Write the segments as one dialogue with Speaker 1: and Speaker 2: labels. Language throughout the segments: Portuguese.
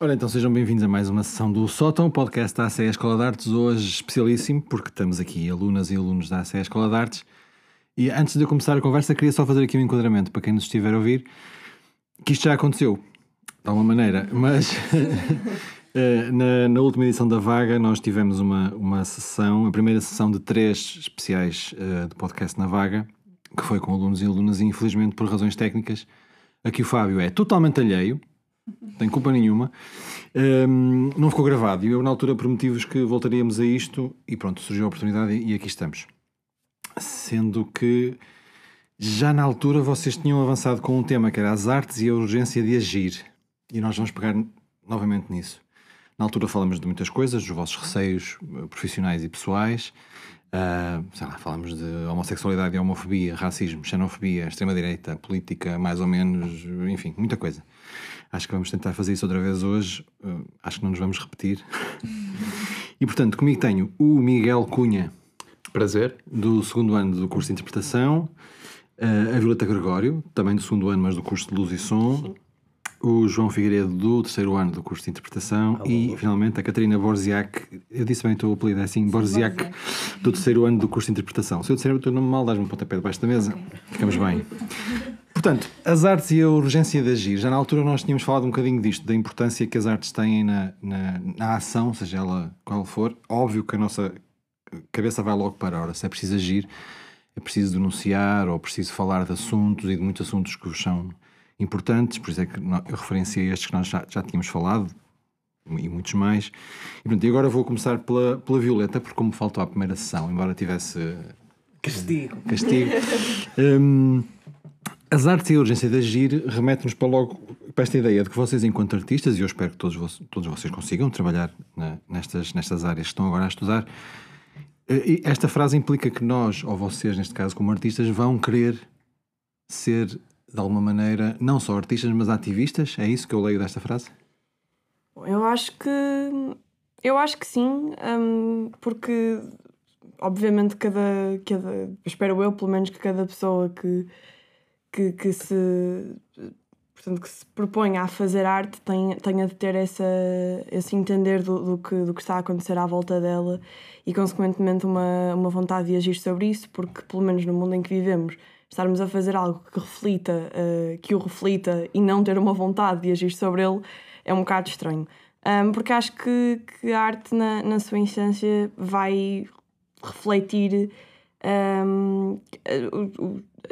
Speaker 1: Ora, então sejam bem-vindos a mais uma sessão do Sótão, podcast da ACE Escola de Artes, hoje especialíssimo, porque estamos aqui alunas e alunos da ACE Escola de Artes. E antes de eu começar a conversa, queria só fazer aqui um enquadramento para quem nos estiver a ouvir, que isto já aconteceu, de alguma maneira, mas eh, na, na, última edição da Vaga nós tivemos uma, uma sessão, a primeira sessão de três especiais uh, do podcast na Vaga, que foi com alunos e alunas, e infelizmente por razões técnicas, aqui o Fábio é totalmente alheio, tem culpa nenhuma. Um, não ficou gravado e eu, na altura, prometi-vos que voltaríamos a isto e pronto, surgiu a oportunidade e aqui estamos. Sendo que já na altura vocês tinham avançado com um tema que era as artes e a urgência de agir e nós vamos pegar novamente nisso. Na altura falamos de muitas coisas, dos vossos receios eh, profissionais e pessoais. Uh, sei lá, falamos de homossexualidade e homofobia, racismo, xenofobia, extrema-direita, política, mais ou menos, enfim, muita coisa. Acho que vamos tentar fazer isso outra vez hoje. Uh, acho que não nos vamos repetir. e portanto, comigo tenho o Miguel Cunha.
Speaker 2: Prazer.
Speaker 1: Do segundo ano do curso de interpretação. Uh, a Violeta Gregório, também do segundo ano, mas do curso de luz e som. Sim. O João Figueiredo, do terceiro ano do curso de interpretação. Alô. E, finalmente, a Catarina Borziak. Eu disse bem o teu apelido, é assim, Borziak, do terceiro ano do curso de interpretação. Se eu disser o teu nome mal, dás-me um pontapé debaixo da mesa. Okay. Ficamos bem. Portanto, as artes e a urgência de agir. Já na altura nós tínhamos falado um bocadinho disto, da importância que as artes têm na, na, na ação, seja ela qual for. Óbvio que a nossa cabeça vai logo para a hora. Se é preciso agir, é preciso denunciar ou preciso falar de assuntos e de muitos assuntos que vos são importantes. Por isso é que eu referenciei estes que nós já, já tínhamos falado e muitos mais. E, pronto, e agora vou começar pela, pela Violeta, porque como faltou à primeira sessão, embora tivesse...
Speaker 3: Castigo.
Speaker 1: Castigo. um, as artes e a urgência de agir remete-nos para logo para esta ideia de que vocês, enquanto artistas, e eu espero que todos, todos vocês consigam trabalhar na, nestas, nestas áreas que estão agora a estudar, eh, esta frase implica que nós, ou vocês, neste caso, como artistas, vão querer ser, de alguma maneira, não só artistas, mas ativistas? É isso que eu leio desta frase?
Speaker 4: Eu acho que. Eu acho que sim, hum, porque obviamente cada, cada. Espero eu, pelo menos, que cada pessoa que que, que se portanto, que se proponha a fazer arte tenha, tenha de ter essa, esse entender do, do, que, do que está a acontecer à volta dela e, consequentemente, uma, uma vontade de agir sobre isso, porque, pelo menos no mundo em que vivemos, estarmos a fazer algo que reflita, uh, que o reflita e não ter uma vontade de agir sobre ele é um bocado estranho. Um, porque acho que, que a arte, na, na sua essência, vai refletir um,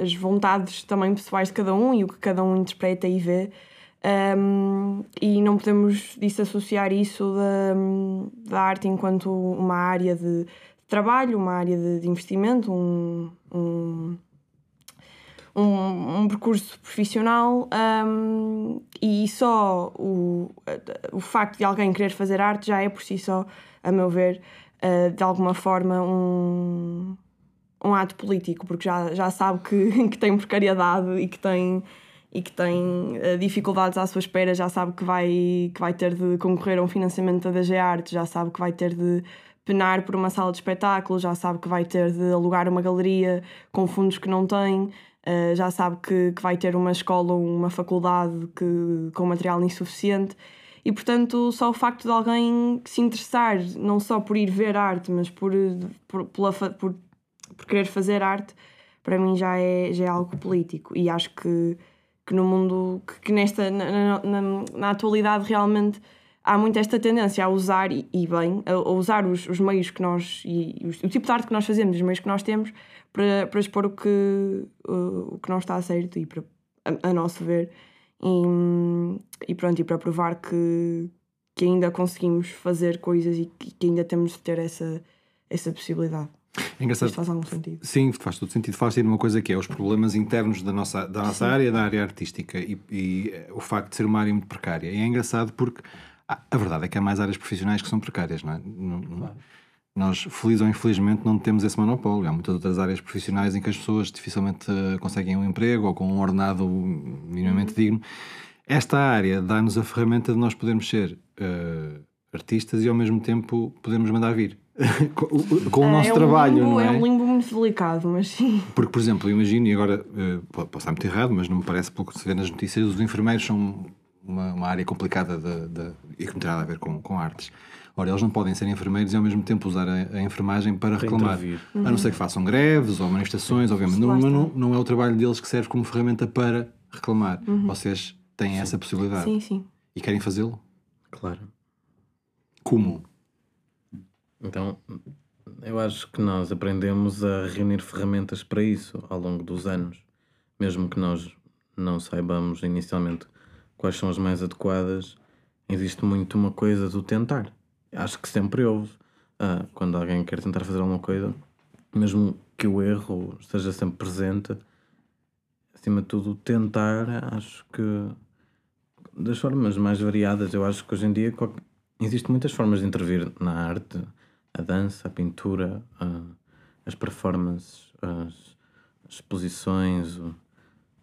Speaker 4: as vontades também pessoais de cada um e o que cada um interpreta e vê. Um, e não podemos desassociar isso da, da arte enquanto uma área de trabalho, uma área de, de investimento, um, um, um, um percurso profissional um, e só o, o facto de alguém querer fazer arte já é por si só, a meu ver, uh, de alguma forma um, um ato político, porque já, já sabe que, que tem precariedade e que tem, e que tem uh, dificuldades à sua espera, já sabe que vai, que vai ter de concorrer a um financiamento da DG Arte, já sabe que vai ter de penar por uma sala de espetáculo, já sabe que vai ter de alugar uma galeria com fundos que não tem, uh, já sabe que, que vai ter uma escola ou uma faculdade que, com material insuficiente. E, portanto, só o facto de alguém se interessar, não só por ir ver arte, mas por, por, pela, por por querer fazer arte, para mim já é, já é algo político. E acho que, que no mundo, que, que nesta, na, na, na, atualidade realmente há muito esta tendência a usar, e, e bem, a, a, usar os, os meios que nós, e o tipo de arte que nós fazemos, os meios que nós temos, para, para expor o que, o, o que não está certo e para, a, a nosso ver. E, e pronto, e para provar que, que ainda conseguimos fazer coisas e que, que ainda temos de ter essa, essa possibilidade. É engraçado. Isto faz algum sentido?
Speaker 1: Sim, faz todo sentido. Faz de uma coisa que é os problemas internos da nossa, da nossa área, da área artística e, e, eh, o facto de ser uma área muito precária. E é engraçado porque ah, a verdade é que há mais áreas profissionais que são precárias, não é? Não, claro. Nós, feliz ou infelizmente, não temos esse monopólio. Há muitas outras áreas profissionais em que as pessoas dificilmente uh, conseguem um emprego ou com um ordenado minimamente uhum. digno. Esta área dá-nos a ferramenta de nós podermos ser uh, artistas e ao mesmo tempo podermos mandar vir. com, o nosso
Speaker 4: é
Speaker 1: um trabalho,
Speaker 4: limbo,
Speaker 1: não é?
Speaker 4: É um limbo muito delicado, mas sim.
Speaker 1: Porque, por exemplo, imagino, e agora uh, posso estar muito errado, mas não me parece, pelo que se vê nas notícias, os enfermeiros são uma, uma área complicada de, de, e que não tem nada a ver com, com artes. Ora, eles não podem ser enfermeiros e ao mesmo tempo usar a, a enfermagem para,
Speaker 2: Para
Speaker 1: reclamar.
Speaker 2: intervir.
Speaker 1: A não ser que façam greves ou manifestações, obviamente. Não, não, não é o trabalho deles que serve como ferramenta para reclamar. Vocês têm essa possibilidade
Speaker 4: Sim, sim.
Speaker 1: e querem fazê-lo?
Speaker 2: Claro.
Speaker 1: Como?
Speaker 2: Então, eu acho que nós aprendemos a reunir ferramentas para isso ao longo dos anos. Mesmo que nós não saibamos inicialmente quais são as mais adequadas, existe muito uma coisa do tentar. Acho que sempre houve. Ah, quando alguém quer tentar fazer alguma coisa, mesmo que o erro esteja sempre presente, acima de tudo, tentar, acho que das formas mais variadas. Eu acho que hoje em dia qual- existem muitas formas de intervir na arte, a dança, a pintura, a- as performances, as exposições.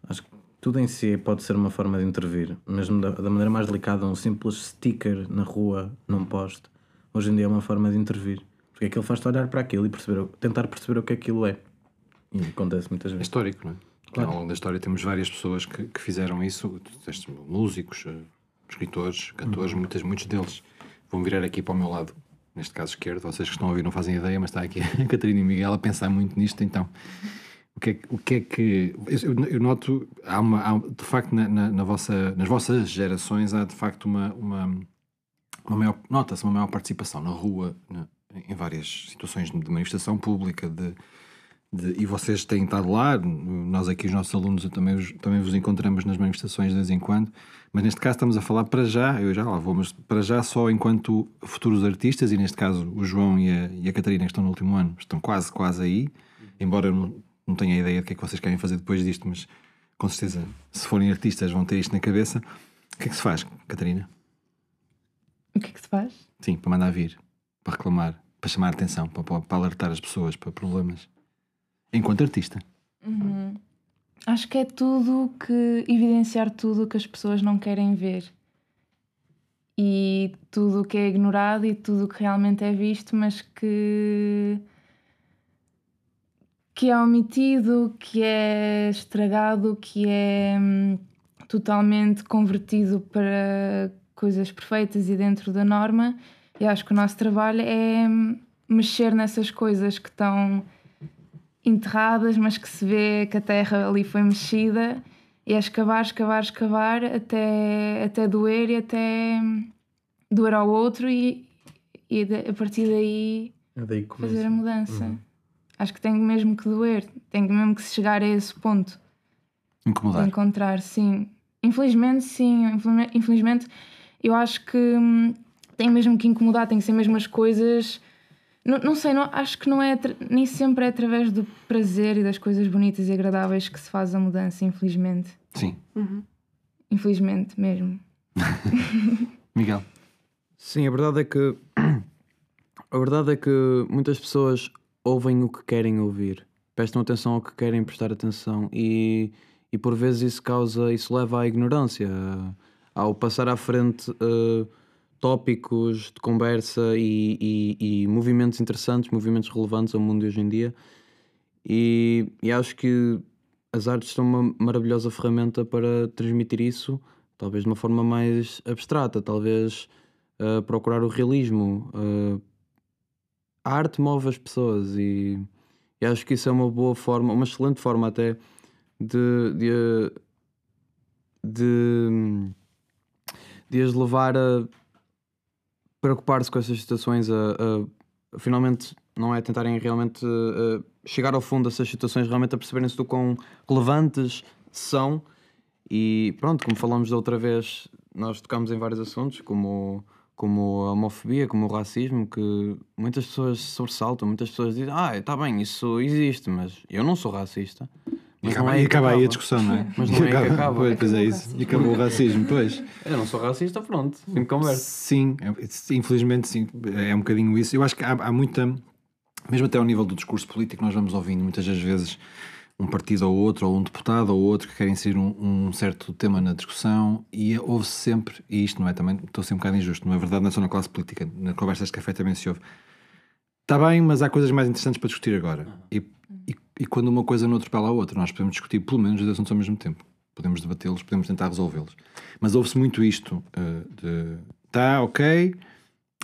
Speaker 2: Acho que tudo em si pode ser uma forma de intervir, mesmo da, da maneira mais delicada, um simples sticker na rua, num poste. Hoje em dia é uma forma de intervir, porque aquilo faz-te olhar para aquilo e perceber, tentar perceber o que aquilo é. E acontece muitas
Speaker 1: É
Speaker 2: vezes.
Speaker 1: histórico, não é?
Speaker 2: Claro.
Speaker 1: Ao longo da história temos várias pessoas que, que fizeram isso, músicos, eh, escritores, cantores, muitas, muitos deles. Vão virar aqui para o meu lado, neste caso esquerdo. Vocês que estão a ouvir não fazem ideia, mas está aqui a Catarina e Miguel a pensar muito nisto. Então, o que é, que- o que, é que. Eu, eu noto, há uma, há, de facto, na, na- na vossa, nas vossas gerações, há de facto uma. uma, nota-se uma maior participação na rua, em várias situações de manifestação pública, de, de- e vocês têm estado lá, nós aqui, os nossos alunos, também, também vos encontramos nas manifestações de vez em quando, mas neste caso estamos a falar para já, eu já lá vou, mas para já só enquanto futuros artistas, e neste caso o João e a, e a Catarina, que estão no último ano, estão quase, quase aí, embora eu não, não tenha ideia do que é que vocês querem fazer depois disto, mas com certeza, se forem artistas, vão ter isto na cabeça. O que é que se faz, Catarina?
Speaker 3: O que é que se faz?
Speaker 1: Sim, para mandar vir, para reclamar, para chamar a atenção, para, para, alertar as pessoas para problemas. Enquanto artista.
Speaker 3: Acho que é tudo que. evidenciar tudo o que as pessoas não querem ver. E tudo o que é ignorado e tudo o que realmente é visto, mas que. que é omitido, que é estragado, que é hum, totalmente convertido para coisas perfeitas e dentro da norma. E acho que o nosso trabalho é hum, mexer nessas coisas que estão enterradas, mas que se vê que a terra ali foi mexida e é escavar, escavar, escavar até, até doer e até hum, doer ao outro e, e a partir daí
Speaker 2: É daí
Speaker 3: fazer a mudança. Acho que tem mesmo que doer, tem mesmo que se chegar a esse ponto de
Speaker 1: Incomodar.
Speaker 3: encontrar, sim. Infelizmente, sim. Infelizme- Infelizmente, eu acho que hum, tem mesmo que incomodar, tem que ser mesmo as coisas. Não, não sei, não, acho que não é nem sempre é através do prazer e das coisas bonitas e agradáveis que se faz a mudança, infelizmente.
Speaker 1: Sim.
Speaker 3: Infelizmente mesmo.
Speaker 1: Miguel.
Speaker 5: Sim, a verdade é que a verdade é que muitas pessoas ouvem o que querem ouvir, prestam atenção ao que querem prestar atenção e, e por vezes isso causa, isso leva à ignorância, ao passar à frente eh, tópicos de conversa e, e- e movimentos interessantes, movimentos relevantes ao mundo de hoje em dia. E, e acho que as artes são uma maravilhosa ferramenta para transmitir isso, talvez de uma forma mais abstrata, talvez uh, procurar o realismo. Uh, a arte move as pessoas e, e acho que isso é uma boa forma, uma excelente forma até de, de, de, de as levar a preocupar-se com essas situações, a, a- a finalmente não é tentarem realmente uh, chegar ao fundo dessas situações, realmente a perceberem-se do quão relevantes são. E pronto, como falamos da outra vez, nós tocamos em vários assuntos, como, como a homofobia, como o racismo, que muitas pessoas sobressaltam, muitas pessoas dizem, ah, está bem, isso existe, mas eu não sou racista.
Speaker 1: E
Speaker 5: Mas
Speaker 1: acaba,
Speaker 5: não é
Speaker 1: e acaba aí a
Speaker 5: acaba.
Speaker 1: discussão, não é?
Speaker 5: Mas não é aí que acaba.
Speaker 1: Pois, pois é
Speaker 3: Acabou o
Speaker 1: isso. E acabou o racismo, pois.
Speaker 5: Eu não sou racista, pronto, fim de conversa.
Speaker 1: Sim, é- infelizmente sim, é um bocadinho isso. Eu acho que há, há muita, mesmo até ao nível do discurso político, nós vamos ouvindo muitas das vezes um partido ou outro, ou um deputado ou outro que querem inserir um, um certo tema na discussão e houve sempre, e isto não é também, estou a ser um bocado injusto, não é verdade, não é só na classe política, na conversas de café também se ouve. Está bem, mas há coisas mais interessantes para discutir agora. E, e, quando uma coisa não atropela a outra, nós podemos discutir pelo menos os assuntos ao mesmo tempo. podemos debatê-los, podemos tentar resolvê-los. Mas ouve-se muito isto uh, de tá, ok,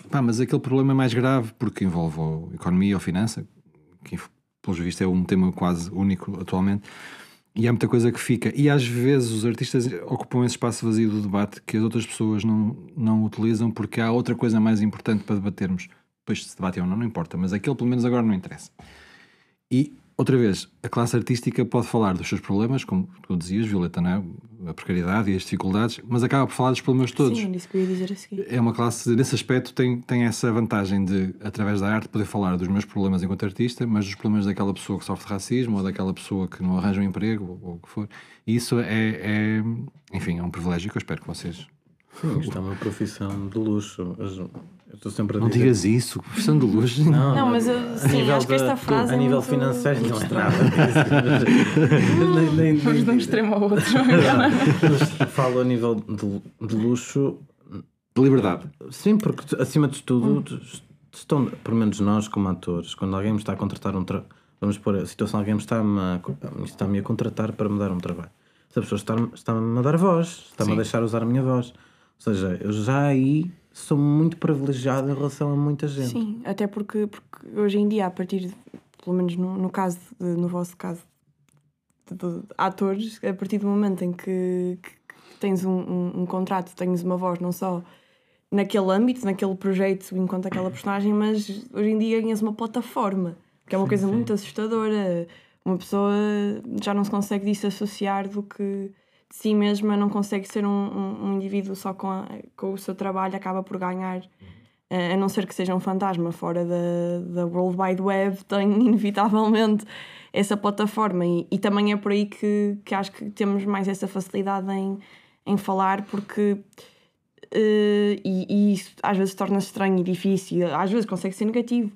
Speaker 1: pá, mas aquele problema é mais grave porque envolve a economia ou finança, que pelos vistos é um tema quase único atualmente. E há muita coisa que fica. E às vezes os artistas ocupam esse espaço vazio do debate que as outras pessoas não, não utilizam porque há outra coisa mais importante para debatermos. Depois se debate ou não, não importa, mas aquele pelo menos agora não interessa. E outra vez, a classe artística pode falar dos seus problemas, como tu dizias, Violeta, não é? a precariedade e as dificuldades, mas acaba por falar dos problemas todos.
Speaker 4: Sim, isso que eu ia dizer a seguir.
Speaker 1: É uma classe, nesse aspecto, tem, tem essa vantagem de, através da arte, poder falar dos meus problemas enquanto artista, mas dos problemas daquela pessoa que sofre racismo ou daquela pessoa que não arranja um emprego ou, ou o que for. E isso é, é, enfim, é um privilégio que eu espero que vocês
Speaker 2: Sim, isto é uma profissão de luxo. Eu estou sempre a
Speaker 1: não
Speaker 2: dizer...
Speaker 1: digas isso, profissão de luxo.
Speaker 4: Não, não mas eu, sim, acho que esta frase.
Speaker 2: A
Speaker 4: é
Speaker 2: nível
Speaker 4: muito...
Speaker 2: financeiro não é nada disso.
Speaker 3: Vamos de um extremo ao outro.
Speaker 2: Falo a nível de, de luxo.
Speaker 1: De liberdade.
Speaker 2: Sim, porque acima de tudo, hum. estão, pelo menos nós como atores, quando alguém me está a contratar um trabalho. Vamos pôr a situação, alguém me está-me a, está a contratar para me dar um trabalho. Se a pessoa está-me está a dar voz, está-me a deixar usar a minha voz ou seja, eu já aí sou muito privilegiado em relação a muita gente.
Speaker 4: Sim, até porque, porque hoje em dia, a partir, de, pelo menos no, no caso, de, no vosso caso, de, de, atores, a partir do momento em que, que tens um, um, um, contrato, tens uma voz, não só naquele âmbito, naquele projeto, enquanto aquela personagem, mas hoje em dia ganhas uma plataforma, que é uma sim, coisa sim. muito assustadora. Uma pessoa já não se consegue desassociar do que de si mesma, não consegue ser um, um, um indivíduo só com, a, com o seu trabalho, acaba por ganhar, uh, a não ser que seja um fantasma fora da, da World Wide Web, tem inevitavelmente essa plataforma. E, e também é por aí que, que acho que temos mais essa facilidade em, em falar, porque. Uh, e, e, isso às vezes torna-se estranho e difícil, às vezes consegue ser negativo,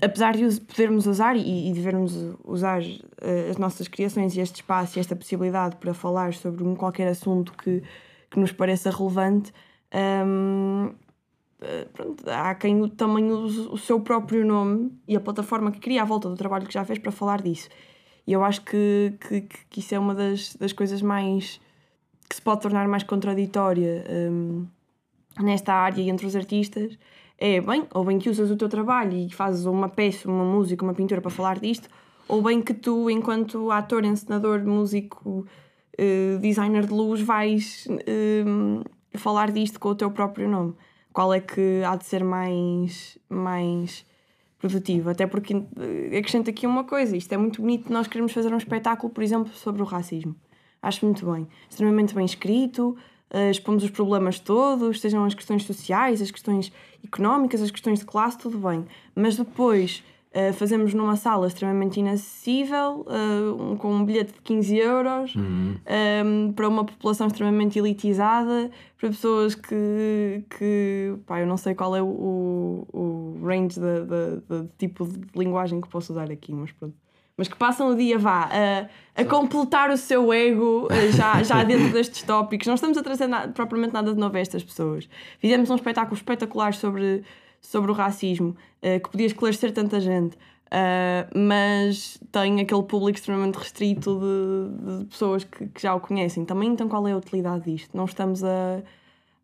Speaker 4: apesar de podermos usar e, e devermos usar uh, as nossas criações e este espaço e esta possibilidade para falar sobre um qualquer assunto que, que nos pareça relevante, um, uh, eh, pronto, há quem também use o seu próprio nome e a plataforma que cria à volta do trabalho que já fez para falar disso. E eu acho que, que, que isso é uma das, das coisas mais que se pode tornar mais contraditória um, nesta área entre os artistas é bem, ou bem que usas o teu trabalho e fazes uma peça, uma música, uma pintura para falar disto, ou bem que tu, enquanto ator, encenador, músico, uh, designer de luz, vais uh, falar disto com o teu próprio nome. Qual é que há de ser mais, mais produtivo? Até porque uh, acrescento aqui uma coisa: isto é muito bonito. Nós queremos fazer um espetáculo, por exemplo, sobre o racismo. Acho muito bem. Extremamente bem escrito, uh, expomos os problemas todos, sejam as questões sociais, as questões económicas, as questões de classe, tudo bem. Mas depois uh, fazemos numa sala extremamente inacessível, uh, um, com um bilhete de 15 euros, uhum. um, ehm, para uma população extremamente elitizada, para pessoas que, que pá, eu não sei qual é o, o, range de, tipo de linguagem que posso usar aqui, mas pronto mas que passam o dia vá a, a completar o seu ego eh, já, já dentro destes tópicos. Não estamos a trazer nada, propriamente nada de novo a estas pessoas. Fizemos um espetáculo espetacular sobre, sobre o racismo, uh, que podia esclarecer tanta gente. Uh, mas tem aquele público extremamente restrito de, de pessoas que, que, já o conhecem. Também, então, qual é a utilidade disto? Não estamos a,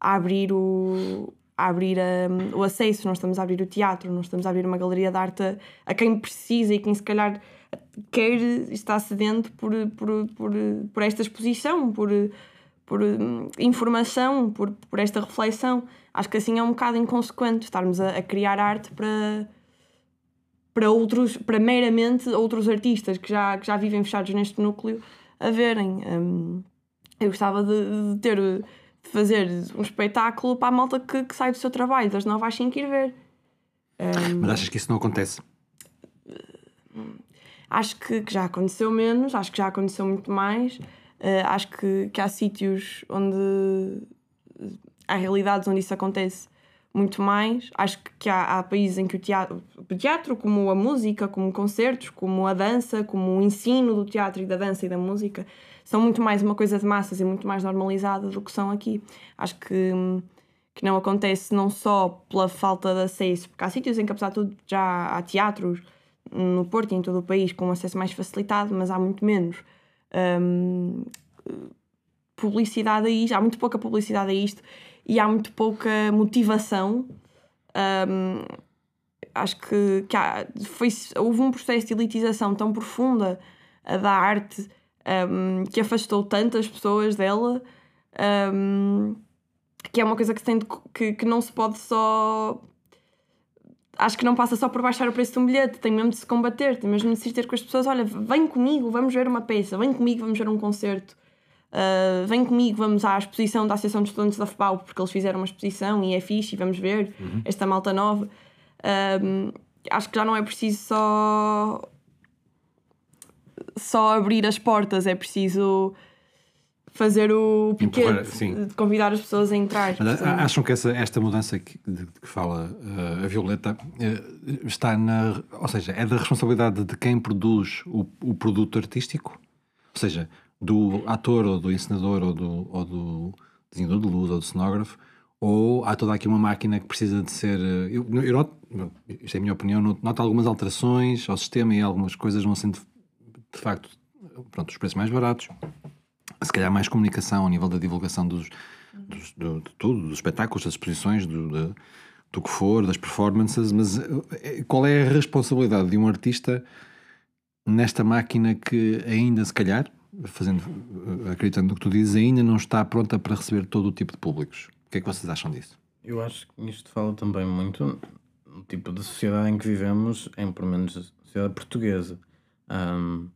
Speaker 4: a abrir o, a abrir um, o acesso, não estamos a abrir o teatro, não estamos a abrir uma galeria de arte a, a quem precisa e quem se calhar quer estar sedento por, por, por, por esta exposição, por, por hum, informação, por, por esta reflexão. Acho que assim é um bocado inconsequente estarmos a, a criar arte para, para outros, para meramente outros artistas que já, que já vivem fechados neste núcleo a verem. Um, eu gostava de, de, ter de fazer um espetáculo para a malta que, que sai do seu trabalho, das 9 às 5 ir ver.
Speaker 1: Um, Mas achas que isso não acontece?
Speaker 4: Acho que, que, já aconteceu menos, acho que já aconteceu muito mais. Uh, acho que, que há sítios onde há realidades onde isso acontece muito mais. Acho que, que há, há, países em que o teatro, o teatro, como a música, como concertos, como a dança, como o ensino do teatro e da dança e da música, são muito mais uma coisa de massas e muito mais normalizada do que são aqui. Acho que, que não acontece não só pela falta de acesso, porque há sítios em que, apesar de tudo, já há teatros no Porto e em todo o país com acesso mais facilitado, mas há muito menos um, publicidade a isto, há muito pouca publicidade a isto e há muito pouca motivação. Um, acho que, que há, foi, houve um processo de elitização tão profunda da arte um, que afastou tantas pessoas dela um, que é uma coisa que, tem de, que, que não se pode só acho que não passa só por baixar o preço de um bilhete, tem mesmo de se combater, tem mesmo de se ter com as pessoas: olha, vem comigo, vamos ver uma peça, vem comigo, vamos ver um concerto, uh, vem comigo, vamos à exposição da Associação de Estudantes da FPAU, porque eles fizeram uma exposição e é fixe, e vamos ver uhum. esta malta nova. Um, acho que já não é preciso só só abrir as portas, é preciso fazer o piquete, de convidar as pessoas a entrar.
Speaker 1: Mas, acham que essa, esta mudança que, de, que fala uh, a Violeta uh, está na. Ou seja, é da responsabilidade de quem produz o, o produto artístico? Ou seja, do ator ou do encenador ou do, ou do desenhador de luz ou do cenógrafo? Ou há toda aqui uma máquina que precisa de ser. Eh, eu, eu noto, isto é a minha opinião, noto algumas alterações ao sistema e algumas coisas vão sendo de facto pronto, os preços mais baratos se calhar mais comunicação ao nível da divulgação dos, dos do, de tudo, dos espetáculos, das exposições, do, de, do que for, das performances, mas eh, qual é a responsabilidade de um artista nesta máquina que ainda, se calhar, fazendo, eh, acreditando no que tu dizes, ainda não está pronta para receber todo o tipo de públicos? O que é que vocês acham disso?
Speaker 2: Eu acho que isto fala também muito do tipo de sociedade em que vivemos, em pelo menos a sociedade portuguesa. Um,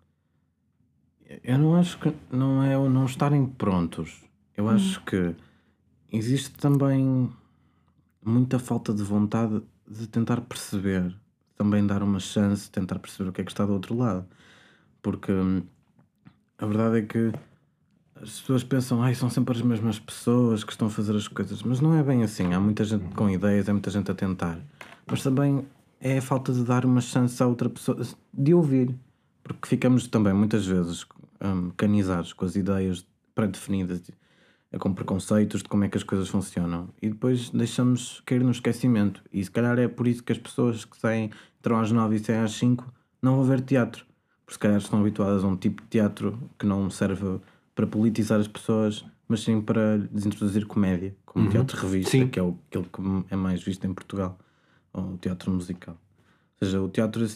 Speaker 2: eu não acho que não é o não estarem prontos. Eu hum. acho que existe também muita falta de vontade de tentar perceber, também dar uma chance, tentar perceber o que é que está do outro lado. Porque hum, a verdade é que as pessoas pensam, ai, são sempre as mesmas pessoas que estão a fazer as coisas, mas não é bem assim. Há muita gente com ideias, há muita gente a tentar, mas também é a falta de dar uma chance à outra pessoa de ouvir, porque ficamos também muitas vezes mecanizados com as ideias pré-definidas, com preconceitos de como é que as coisas funcionam. E depois deixamos cair no esquecimento. E se calhar é por isso que as pessoas que saem, entram às 9 e saem às 5, não vão ver teatro. Porque se calhar estão habituadas a um tipo de teatro que não serve para politizar as pessoas, mas sim para desintroduzir comédia, como uhum. teatro revista, sim. que é o, aquele que é mais visto em Portugal, ou o teatro musical. Ou seja, o teatro,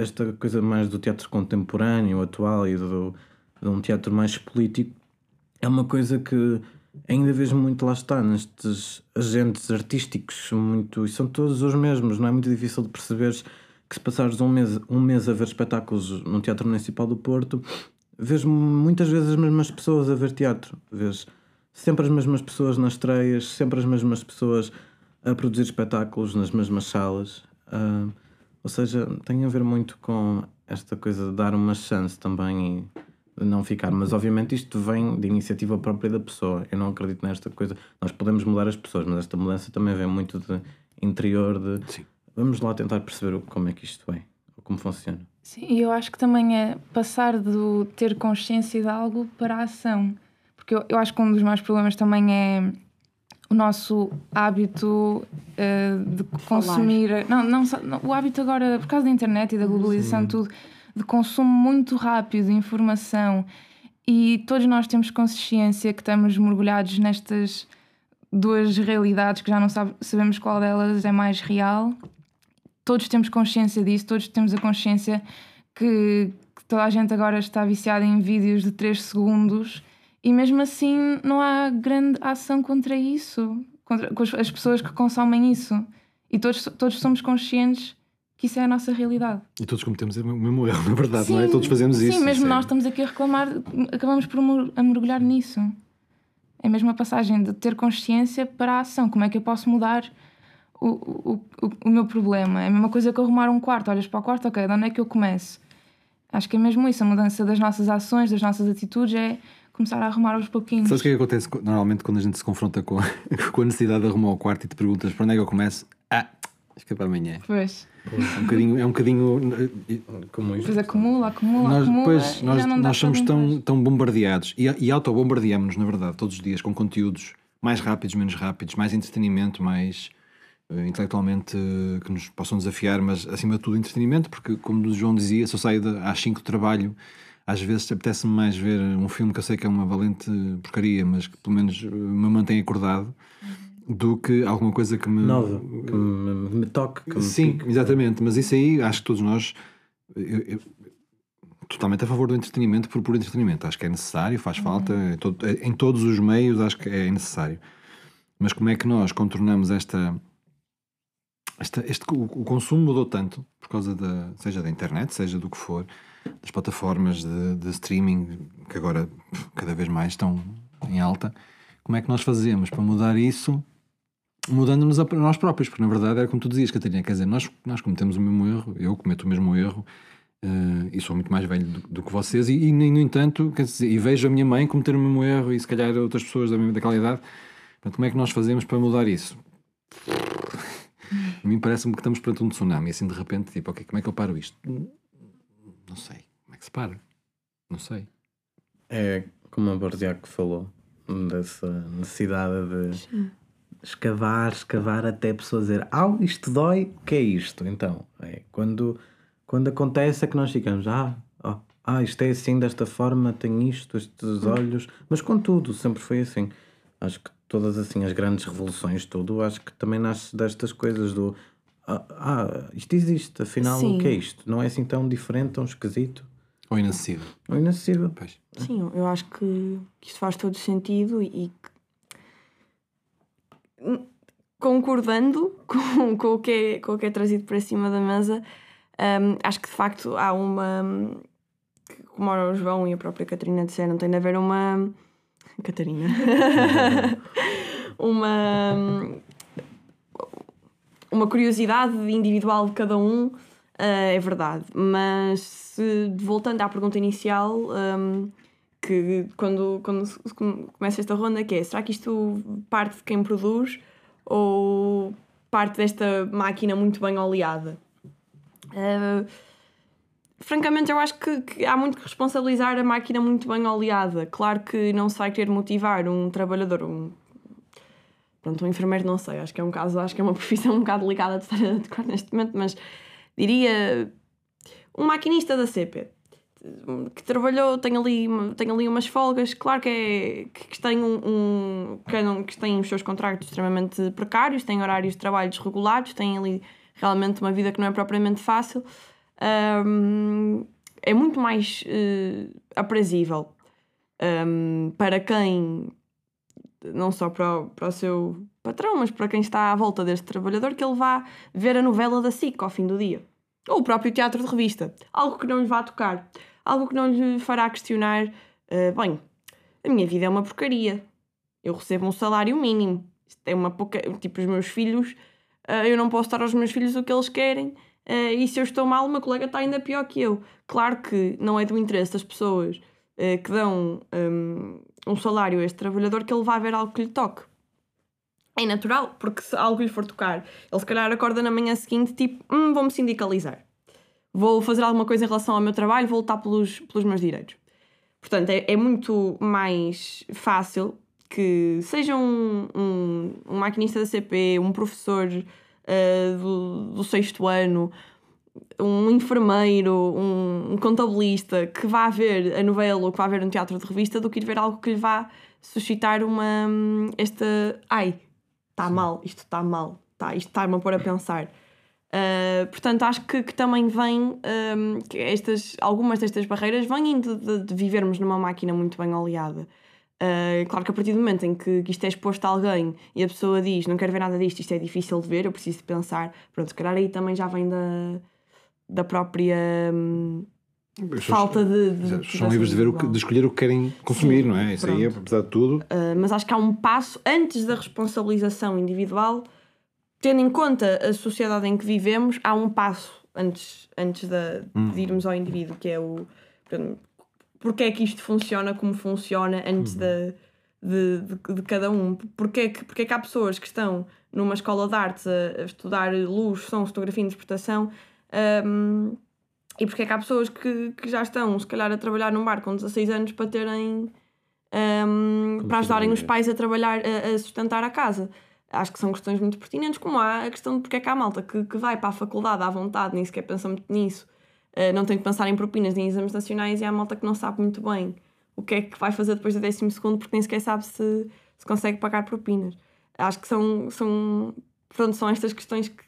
Speaker 2: esta coisa mais do teatro contemporâneo, atual e do, de um teatro mais político, é uma coisa que ainda vejo muito lá está, nestes agentes artísticos, muito, e são todos os mesmos, não é muito difícil de perceberes que se passares um mês, um mês a ver espetáculos no Teatro Municipal do Porto, vês muitas vezes as mesmas pessoas a ver teatro, vês sempre as mesmas pessoas nas estreias, sempre as mesmas pessoas a produzir espetáculos nas mesmas salas. Uh, ou seja, tem a ver muito com esta coisa de dar uma chance também e não ficar. Mas obviamente isto vem de iniciativa própria da pessoa. Eu não acredito nesta coisa. Nós podemos mudar as pessoas, mas esta mudança também vem muito de interior de Sim. vamos lá tentar perceber como é que isto vem, ou como funciona.
Speaker 3: Sim, e eu acho que também é passar do ter consciência de algo para a ação. Porque eu, eu acho que um dos maiores problemas também é o nosso hábito uh, de consumir. Não, não, não, o hábito agora, por causa da internet e da globalização, Sim. tudo de consumo muito rápido de informação e todos nós temos consciência que estamos mergulhados nestas duas realidades que já não sabe, sabemos qual delas é mais real. Todos temos consciência disso, todos temos a consciência que, que toda a gente agora está viciada em vídeos de 3 segundos e mesmo assim não há grande ação contra isso, contra as pessoas que consomem isso. E todos, todos somos conscientes que isso é a nossa realidade.
Speaker 1: E todos cometemos o mesmo erro, na verdade, sim, não é? Todos fazemos
Speaker 3: sim,
Speaker 1: isso.
Speaker 3: Sim, mesmo nós estamos aqui a reclamar, acabamos por a mergulhar nisso. É mesmo a passagem de ter consciência para a ação. Como é que eu posso mudar o, o, o, o meu problema? É a mesma coisa que arrumar um quarto. Olhas para o quarto, ok, de onde é que eu começo? Acho que é mesmo isso. A mudança das nossas ações, das nossas atitudes é começar a arrumar aos pouquinhos.
Speaker 1: Sabes o que é que acontece normalmente quando a gente se confronta com a, com a necessidade de arrumar o quarto e te perguntas para onde é que eu começo? Ah, acho que é para amanhã.
Speaker 3: Pois.
Speaker 1: É um bocadinho. É um bocadinho
Speaker 3: como isto. Depois acumula, acumula, nós, acumula.
Speaker 1: Depois, nós, nós somos tão, tão bombardeados e, e auto-bombardeamos, na verdade, todos os dias com conteúdos mais rápidos, menos rápidos, mais entretenimento, mais uh, intelectualmente uh, que nos possam desafiar, mas acima de tudo entretenimento, porque, como o João dizia, se eu saio de, às 5 de trabalho, às vezes apetece-me mais ver um filme que eu sei que é uma valente porcaria, mas que pelo menos me mantém acordado, do que alguma coisa que me.
Speaker 2: Nova, que me, me toque. Que me
Speaker 1: Sim,
Speaker 2: pique.
Speaker 1: exatamente. Mas isso aí, acho que todos nós. eu- eu- totalmente a favor do entretenimento por puro entretenimento. Acho que é necessário, faz falta. Em, todo- em todos os meios, acho que é necessário. Mas como é que nós contornamos esta. esta este, o, o consumo mudou tanto por causa da. seja da internet, seja do que for, das plataformas de, de streaming que agora cada vez mais estão em alta. Como é que nós fazemos para mudar isso? mudando-nos a nós próprios, porque na verdade era como tu dizias, Catarina, quer dizer, nós, nós cometemos o mesmo erro, eu cometo o mesmo erro eh, e sou muito mais velho do, do que vocês, e, e, no entanto, quer dizer, e vejo a minha mãe cometer o mesmo erro e se calhar outras pessoas da mesma daquela idade. Portanto, como é que nós fazemos para mudar isso? A mim parece-me que estamos perante um tsunami, assim de repente, tipo, ok, como é que eu paro isto? Não sei. Como é que se para? Não sei.
Speaker 2: É como a Borziaco falou, dessa necessidade de escavar, escavar até a pessoa dizer au, isto dói, o que é isto? Então, é quando, quando acontece é que nós ficamos, ah, ó, ah, isto é assim, desta forma, tem isto, estes olhos, mas contudo, sempre foi assim. Acho que todas assim as grandes revoluções, tudo, acho que também nasce destas coisas do ah, ah, isto existe, afinal
Speaker 4: Sim.
Speaker 2: o que é isto? Não é assim tão diferente, tão esquisito?
Speaker 1: Ou inacessível.
Speaker 2: Ou inacessível?
Speaker 1: Pois.
Speaker 4: Sim, eu acho que, que isso faz todo sentido e, que- concordando com, com, o que é, com o que é trazido para cima da mesa, hum, acho que de facto há uma. que, Como ora o João e a própria Catarina disseram, tem de haver uma. Catarina. uma. Uma curiosidade individual de cada um, eh, é verdade. Mas se- voltando à pergunta inicial, hum, que quando, quando começa esta ronda, que é será que isto parte de quem produz ou parte desta máquina muito bem oleada? Uh, francamente, eu acho que, que há muito que responsabilizar a máquina muito bem oleada. Claro que não se vai querer motivar um trabalhador, um, pronto, um enfermeiro, não sei, acho que é um caso, acho que é uma profissão um bocado ligada de estar a tocar neste momento, mas diria um maquinista da CP que trabalhou, tem ali, tem ali umas folgas, claro que, é, que, que tem um, um que, não, que tem os seus contratos extremamente precários, tem horários de trabalho desregulados, tem ali realmente uma vida que não é propriamente fácil. Hum, é muito mais eh, aprazível hum, para quem, não só para o, para o seu patrão, mas para quem está à volta deste trabalhador, que ele vá ver a novela da SIC ao fim do dia. Ou o próprio teatro de revista. Algo que não lhe vá tocar. Algo que não lhe fará questionar. eh, bem, a minha vida é uma porcaria. Eu recebo um salário mínimo. Isto é uma pouca. Tipo, os meus filhos. eh, eu não posso dar aos meus filhos o que eles querem. eh, e se eu estou mal, meu colega está ainda pior que eu. Claro que não é do interesse das pessoas que dão hum, um salário a este trabalhador que ele vá ver algo que lhe toque. É natural, porque se algo lhe for tocar, ele se calhar acorda na manhã seguinte, tipo, hum, vou-me sindicalizar. Vou fazer alguma coisa em relação ao meu trabalho, vou lutar pelos, pelos meus direitos. Portanto, é, é muito mais fácil que seja um, um, um maquinista da CP, um professor eh, do, do sexto ano, um enfermeiro, um, um contabilista que vá ver a novela ou que vá ver um teatro de revista do que ir ver algo que lhe vá suscitar uma. hum, esta. Ai, está mal, isto está mal, tá, isto está-me a pôr a pensar. Uh, portanto, acho que, que também vem. hum, que estas, algumas destas barreiras vêm de, de- de vivermos numa máquina muito bem oleada. Uh, claro que a partir do momento em que, que isto é exposto a alguém e a pessoa diz não quero ver nada disto, isto é difícil de ver, eu preciso de pensar, pronto, se calhar aí também já vem da, da própria hum, falta de. de
Speaker 1: São
Speaker 4: motivação
Speaker 1: livres de, ver o que, de escolher o que querem consumir,
Speaker 4: Sim,
Speaker 1: não é? Isso aí,
Speaker 4: pronto.
Speaker 1: apesar de tudo,
Speaker 4: Uh, mas acho que há um passo antes da responsabilização individual, tendo em conta a sociedade em que vivemos, há um passo antes, antes de irmos ao indivíduo, que é o porque é que isto funciona como funciona antes de, de, de cada um. Porque é, que, porque é que há pessoas que estão numa escola de artes a, a estudar luz, som, fotografia e interpretação. Um, e porque é que há pessoas que, que já estão, se calhar, a trabalhar num bar com 16 anos para terem um, para ajudarem os
Speaker 2: sobreviver.
Speaker 4: pais a trabalhar, a, a sustentar a casa. Acho que são questões muito pertinentes, como há a questão de porque é que há malta que, que vai para a faculdade à vontade, nem sequer pensa muito nisso, Uh, não tem que pensar em propinas nem em exames nacionais e há malta que não sabe muito bem o que é que vai fazer depois do décimo segundo porque nem sequer sabe se, se consegue pagar propinas. Acho que são, são, pronto, são estas questões que, que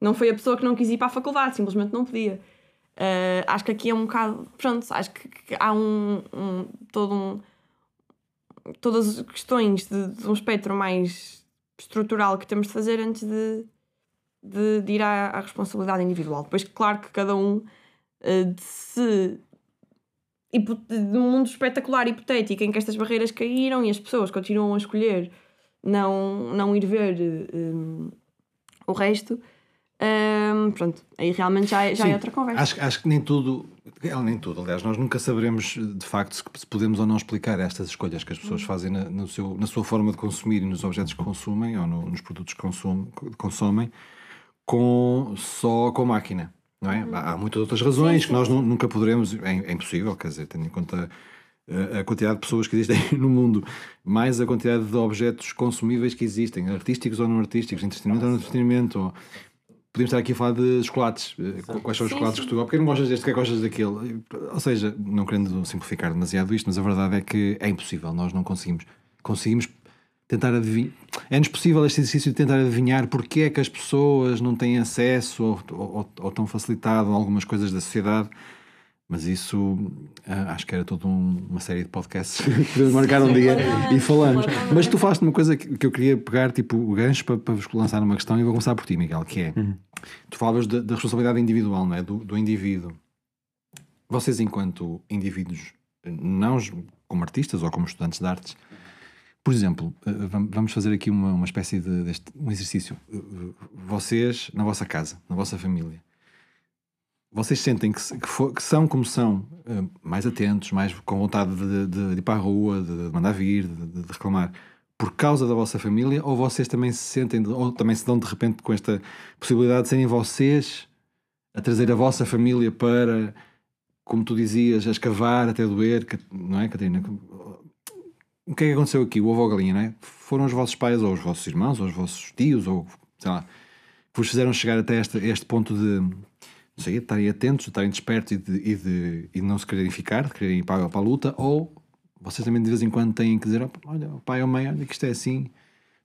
Speaker 4: não foi a pessoa que não quis ir para a faculdade, simplesmente não podia. Uh, acho que aqui é um bocado. Pronto, acho que, que há um, um, todo um. Todas as questões de, de, um espectro mais estrutural que temos de fazer antes de, de, de ir à, à, responsabilidade individual. Depois, claro que cada um uh, se. Num mundo espetacular, hipotético, em que estas barreiras caíram e as pessoas continuam a escolher não, não ir ver um, o resto, pronto, aí realmente já, é, já é outra conversa.
Speaker 1: Acho, acho que nem tudo, nem tudo, aliás, nós nunca saberemos de facto se podemos ou não explicar estas escolhas que as pessoas fazem na, no seu, na sua forma de consumir e nos objetos que consumem ou no, nos produtos que consumem, consomem com, só com máquina. Não é? Uhum. Há muitas outras razões sim, sim. que nós nunca poderemos, é, é impossível, quer dizer, tendo em conta a quantidade de pessoas que existem no mundo, mais a quantidade de objetos consumíveis que existem, artísticos ou não artísticos, entretenimento ou não entretenimento, podemos estar aqui a falar de chocolates. Eh, quais são os sim, chocolates sim. que tu gostas? Porque não gostas deste, que gostas daquele? Ou seja, não querendo simplificar demasiado isto, mas a verdade é que é impossível, nós não conseguimos. Conseguimos tentar adivinhar. É-nos possível este exercício de tentar adivinhar porque é que as pessoas não têm acesso ou, ou, ou tão facilitado a algumas coisas da sociedade mas isso ah, acho que era toda um, uma série de podcasts que marcar um dia e falamos. Mas tu falaste uma coisa que, que, eu queria pegar, tipo, o gancho para, para vos lançar uma questão e vou começar por ti, Miguel, que é uhum. tu falavas da, da, responsabilidade individual, não é? Do, do indivíduo. Vocês, enquanto indivíduos, não como artistas ou como estudantes de artes, por exemplo, ah, vamos fazer aqui uma, uma espécie de deste, um exercício. Vocês, na vossa casa, na vossa família, vocês sentem que, que, for, que, são como são, eh, mais atentos, mais com vontade de, de, de ir para a rua, de, de mandar vir, de, reclamar, por causa da vossa família, ou vocês também se sentem, ou também se dão de repente com esta possibilidade de serem vocês a trazer a vossa família para, como tu dizias, a escavar até doer, não é, Catarina? O que é que aconteceu aqui? O ovo ou galinha, não é? Foram os vossos pais, ou os vossos irmãos, ou os vossos tios, ou sei lá, que vos fizeram chegar até este, este ponto de sei, estarem atentos, estarem despertos e de, e de, e de não se quererem ficar, de quererem ir para, para a luta, ou vocês também de vez em quando têm que dizer: olha, pai ou mãe, olha que isto é assim.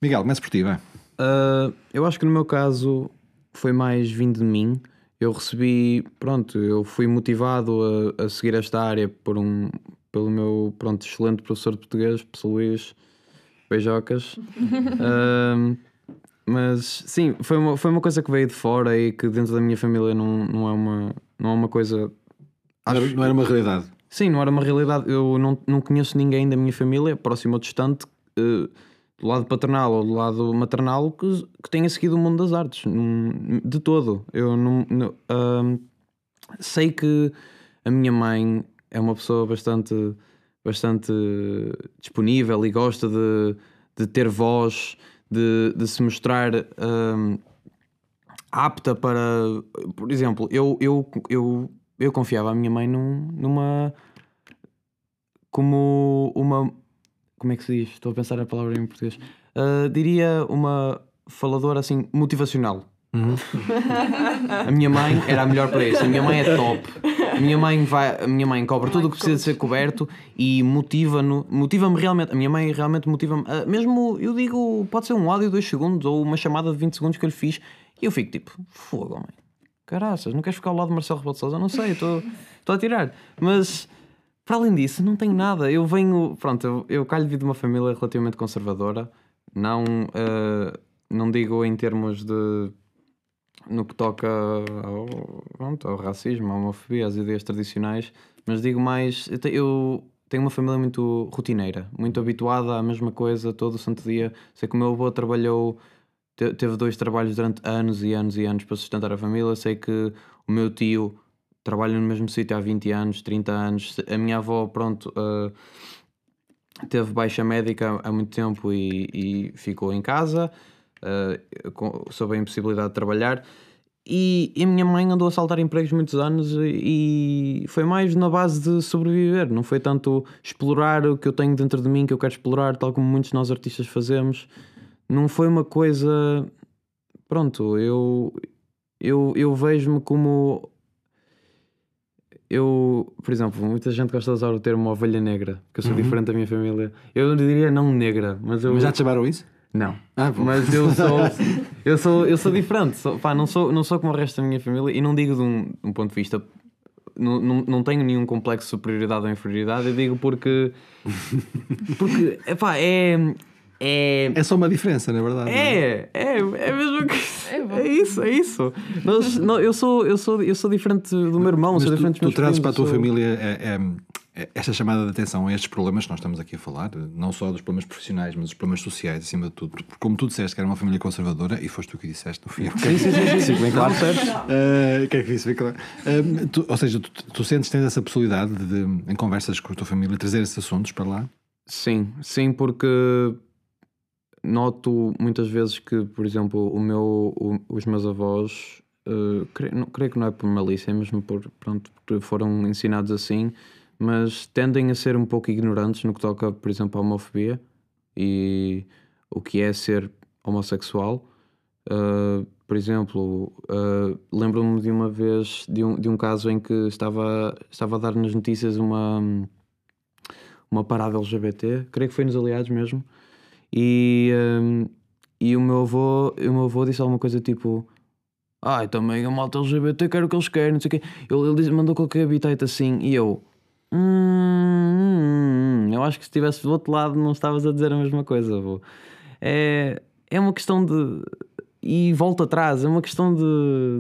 Speaker 1: Miguel, começa por ti, vai.
Speaker 5: Uh, eu acho que no meu caso foi mais vindo de mim. Eu recebi, pronto, eu fui motivado a, a seguir esta área por um, pelo meu, pronto, excelente professor de português, professor Luís Beijocas. uh, Mas sim, foi uma, foi uma coisa que veio de fora e que dentro da minha família não, não, é, uma, não é uma coisa.
Speaker 1: Acho... Não, era, não era uma realidade.
Speaker 5: Sim, não era uma realidade. Eu não, não conheço ninguém da minha família, próximo ou distante, uh, do lado paternal ou do lado maternal, que, que tenha seguido o mundo das artes. De todo. Eu não. não uh, sei que a minha mãe é uma pessoa bastante, bastante disponível e gosta de, de ter voz de, de se mostrar um, apta para. Por exemplo, eu, eu, eu, eu confiava a minha mãe num, numa. como uma. Como é que se diz? Estou a pensar a palavra em português. Uh, diria uma faladora assim motivacional. Uhum. a minha mãe era a melhor para isso. A minha mãe é top. Minha mãe vai, a minha mãe cobre tudo o que precisa de ser coberto e motiva-me motiva realmente. A minha mãe realmente motiva-me. Uh, mesmo eu digo, pode ser um áudio de 2 segundos ou uma chamada de 20 segundos que eu lhe fiz e eu fico tipo, fogo, mãe. Caraças, não queres ficar ao lado de Marcelo Rebelo de Sousa? Não sei, estou a tirar. Mas para além disso, não tenho nada. Eu venho, pronto, eu, eu calho de uma família relativamente conservadora. Não, uh, não digo em termos de no que toca ao, pronto, ao racismo, à homofobia, às ideias tradicionais, mas digo mais, eu, te, eu tenho uma família muito rotineira, muito habituada à mesma coisa todo o santo dia. Sei que o meu avô trabalhou, te, teve dois trabalhos durante anos e anos e anos para sustentar a família. Sei que o meu tio trabalha no mesmo sítio há 20 anos, 30 anos. A minha avó, pronto, uh, teve baixa médica há muito tempo e, e ficou em casa uh, sob a impossibilidade de trabalhar. E, e, a minha mãe andou a saltar empregos muitos anos e foi mais na base de sobreviver, não foi tanto explorar o que eu tenho dentro de mim que eu quero explorar, tal como muitos nós artistas fazemos. Não foi uma coisa. Pronto, eu, eu, eu vejo-me como. eu, por exemplo, muita gente gosta de usar o termo ovelha negra, que eu sou diferente da minha família. Eu não diria não negra, mas eu.
Speaker 1: Mas já te chamaram isso?
Speaker 5: Não.
Speaker 1: Ah.
Speaker 5: Mas eu sou, eu sou, eu sou diferente. Sou, pá, não, sou, não sou como o resto da minha família e não digo de um, um ponto de vista. Não, não, não tenho nenhum complexo de superioridade ou inferioridade. Eu digo porque. Porque, epá, é. É.
Speaker 1: É só uma diferença, na verdade. não é?
Speaker 5: É, é, é mesmo que.
Speaker 3: É.
Speaker 5: É isso, é isso. Nós, não, eu, sou, eu, sou, eu sou diferente do meu irmão,
Speaker 1: Mas
Speaker 5: sou
Speaker 1: tu,
Speaker 5: diferente
Speaker 1: tu
Speaker 5: meus
Speaker 1: trazes para a tua
Speaker 5: sou-
Speaker 1: família é, é- é- esta chamada de atenção a estes problemas que nós estamos aqui a falar, não só dos problemas profissionais, mas dos problemas sociais, acima de tudo. Porque, como tu disseste que era uma família conservadora, e foste tu que disseste, não fui eu.
Speaker 5: Sim, sim, sim. sim.
Speaker 1: Sim, bem claro.
Speaker 5: Não, certo.
Speaker 1: Uh, quer que isso fique claro. Uh, tu- ou seja, tu, tu sentes que tens essa possibilidade de, em conversas com a tua família, trazer esses assuntos para lá?
Speaker 5: Sim, sim, porque noto muitas vezes que, por exemplo, o meu, o- os meus avós, eh, creio, não- creio que não é por malícia, é mesmo por, pronto, porque foram ensinados assim, mas tendem a ser um pouco ignorantes no que toca, por exemplo, à homofobia e o que é ser homossexual. Uh, por exemplo, uh, lembro-me de uma vez de um, de um caso em que estava, estava a dar nas notícias uma, uma parada LGBT, creio que foi nos Aliados mesmo, e, um, e o, meu avô, o meu avô disse alguma coisa tipo: Ai, também a malta LGBT quer o que eles querem, não sei o quê. Ele, ele disse- mandou qualquer habitat assim, e eu. "Hum, hum, eu acho que se estivesse do outro lado não estavas a dizer a mesma coisa, avô. É, é uma questão de. E volta atrás, é uma questão de,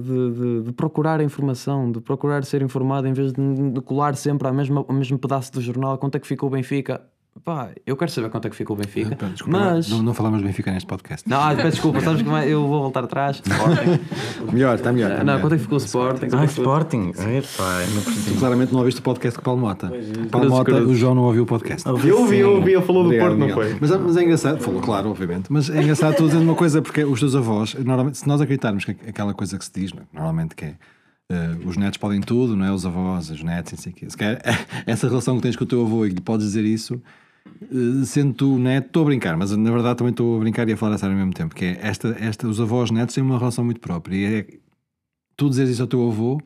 Speaker 5: de, de- de procurar a informação, de procurar ser informado em vez de, de colar sempre ao mesmo, ao mesmo pedaço do jornal. Quanto é que ficou o Benfica? Pá, eu quero saber quanto é que ficou o Benfica.
Speaker 1: Pá, desculpa,
Speaker 5: mas.
Speaker 1: não, não falamos bem ficar neste podcast.
Speaker 5: Não, ah, peço desculpa, sabes que vai- eu vou voltar atrás.
Speaker 1: Melhor, está melhor. está
Speaker 5: não,
Speaker 1: melhor.
Speaker 5: quanto é que ficou o Sporting?
Speaker 2: Ah, Sporting. Epá, não
Speaker 1: Tu claramente não ouviste o podcast com o Paulo Mota. Paulo
Speaker 5: Cruzes,
Speaker 1: Mota, o João não ouviu o podcast.
Speaker 2: Ouvi
Speaker 5: Eu ouvi, eu ouvi, ele falou do
Speaker 1: Obrigado,
Speaker 5: Porto, não
Speaker 1: Miguel.
Speaker 5: foi?
Speaker 1: Mas, mas é engraçado, falou, claro, obviamente, mas é engraçado tu dizendo uma coisa, porque os teus avós, normalmente, se nós acreditarmos que aquela coisa que se diz, não é? normalmente que é eh, os netos podem tudo, não é? Os avós, os netos, não sei o quê. Se calhar, essa relação que tens com o teu avô e que lhe podes dizer isso, sendo tu neto, estou a brincar, mas na verdade também estou a brincar e a falar a sério ao mesmo tempo, que é esta, esta, os avós netos têm uma relação muito própria e é tu dizeres isso ao teu avô,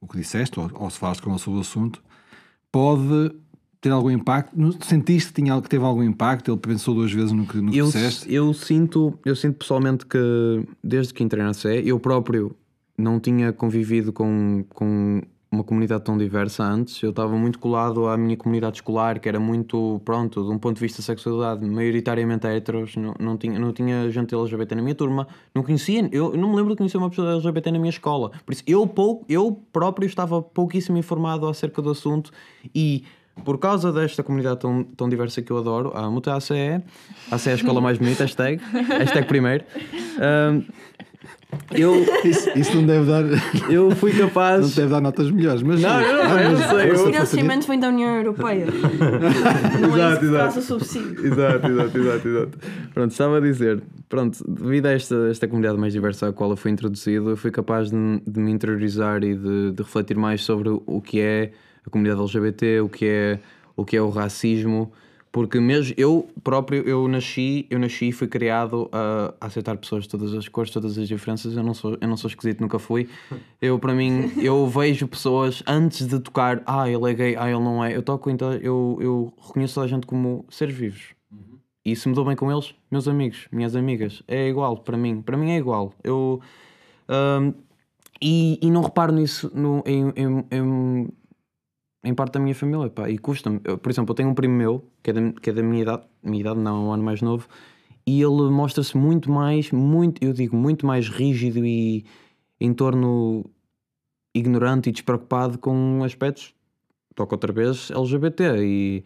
Speaker 1: o que disseste, ou, ou se falaste com ele sobre o assunto, pode ter algum impacto. Sentiste que, tinha, que teve algum impacto? Ele pensou duas vezes no que, no que
Speaker 5: Eu,
Speaker 1: disseste?
Speaker 5: eu, sinto, eu sinto pessoalmente que desde que entrei na CE, eu próprio não tinha convivido com, com uma comunidade tão diversa antes. Eu estava muito colado à minha comunidade escolar, que era muito, pronto, de um ponto de vista de sexualidade, maioritariamente heteros. Não, não, tinha, não tinha gente LGBT na minha turma. Não conhecia, eu, não me lembro de conhecer uma pessoa LGBT na minha escola. Por isso, eu, pouco, eu próprio estava pouquíssimo informado acerca do assunto e. Por causa desta comunidade tão, tão diversa que eu adoro, amo a ACE, a ACE é a escola mais bonita, hashtag, hashtag primeiro. Ahm, eu,
Speaker 1: Isso, isso não deve dar,
Speaker 5: eu fui
Speaker 1: não
Speaker 5: capaz.
Speaker 1: te deve dar notas melhores, mas
Speaker 5: Não, eu não,
Speaker 1: Ah,
Speaker 5: eu não sei,
Speaker 4: O financiamento vem da União Europeia. Não é isso que traz o subsídio.
Speaker 5: Exato, exato, exato, exato. Pronto, estava a dizer, pronto, devido a esta, esta comunidade mais diversa à qual eu fui introduzido, eu fui capaz de, de me interiorizar e de, de refletir mais sobre o que é a comunidade LGBT, o que é o, que é o racismo, porque mesmo eu próprio, eu nasci, eu nasci e fui criado a, a aceitar pessoas de todas as cores, todas as diferenças, eu não sou, eu não sou esquisito, nunca fui. Eu, para mim, eu vejo pessoas antes de tocar, ah, ele é gay, ah, ele não é, eu toco, então eu, eu reconheço toda a gente como seres vivos. E se me dou bem com eles, meus amigos, minhas amigas, é igual para mim. Para mim é igual. Eu. ahm, e, e não reparo nisso no, em, em, em, em parte da minha família. Pá, e custa-me. Por exemplo, eu tenho um primo meu, que é da, que é da minha idade, minha idade não, um ano mais novo, e ele mostra-se muito mais, muito, eu digo, muito mais rígido e em torno ignorante e despreocupado com aspectos, toco outra vez, LGBT e,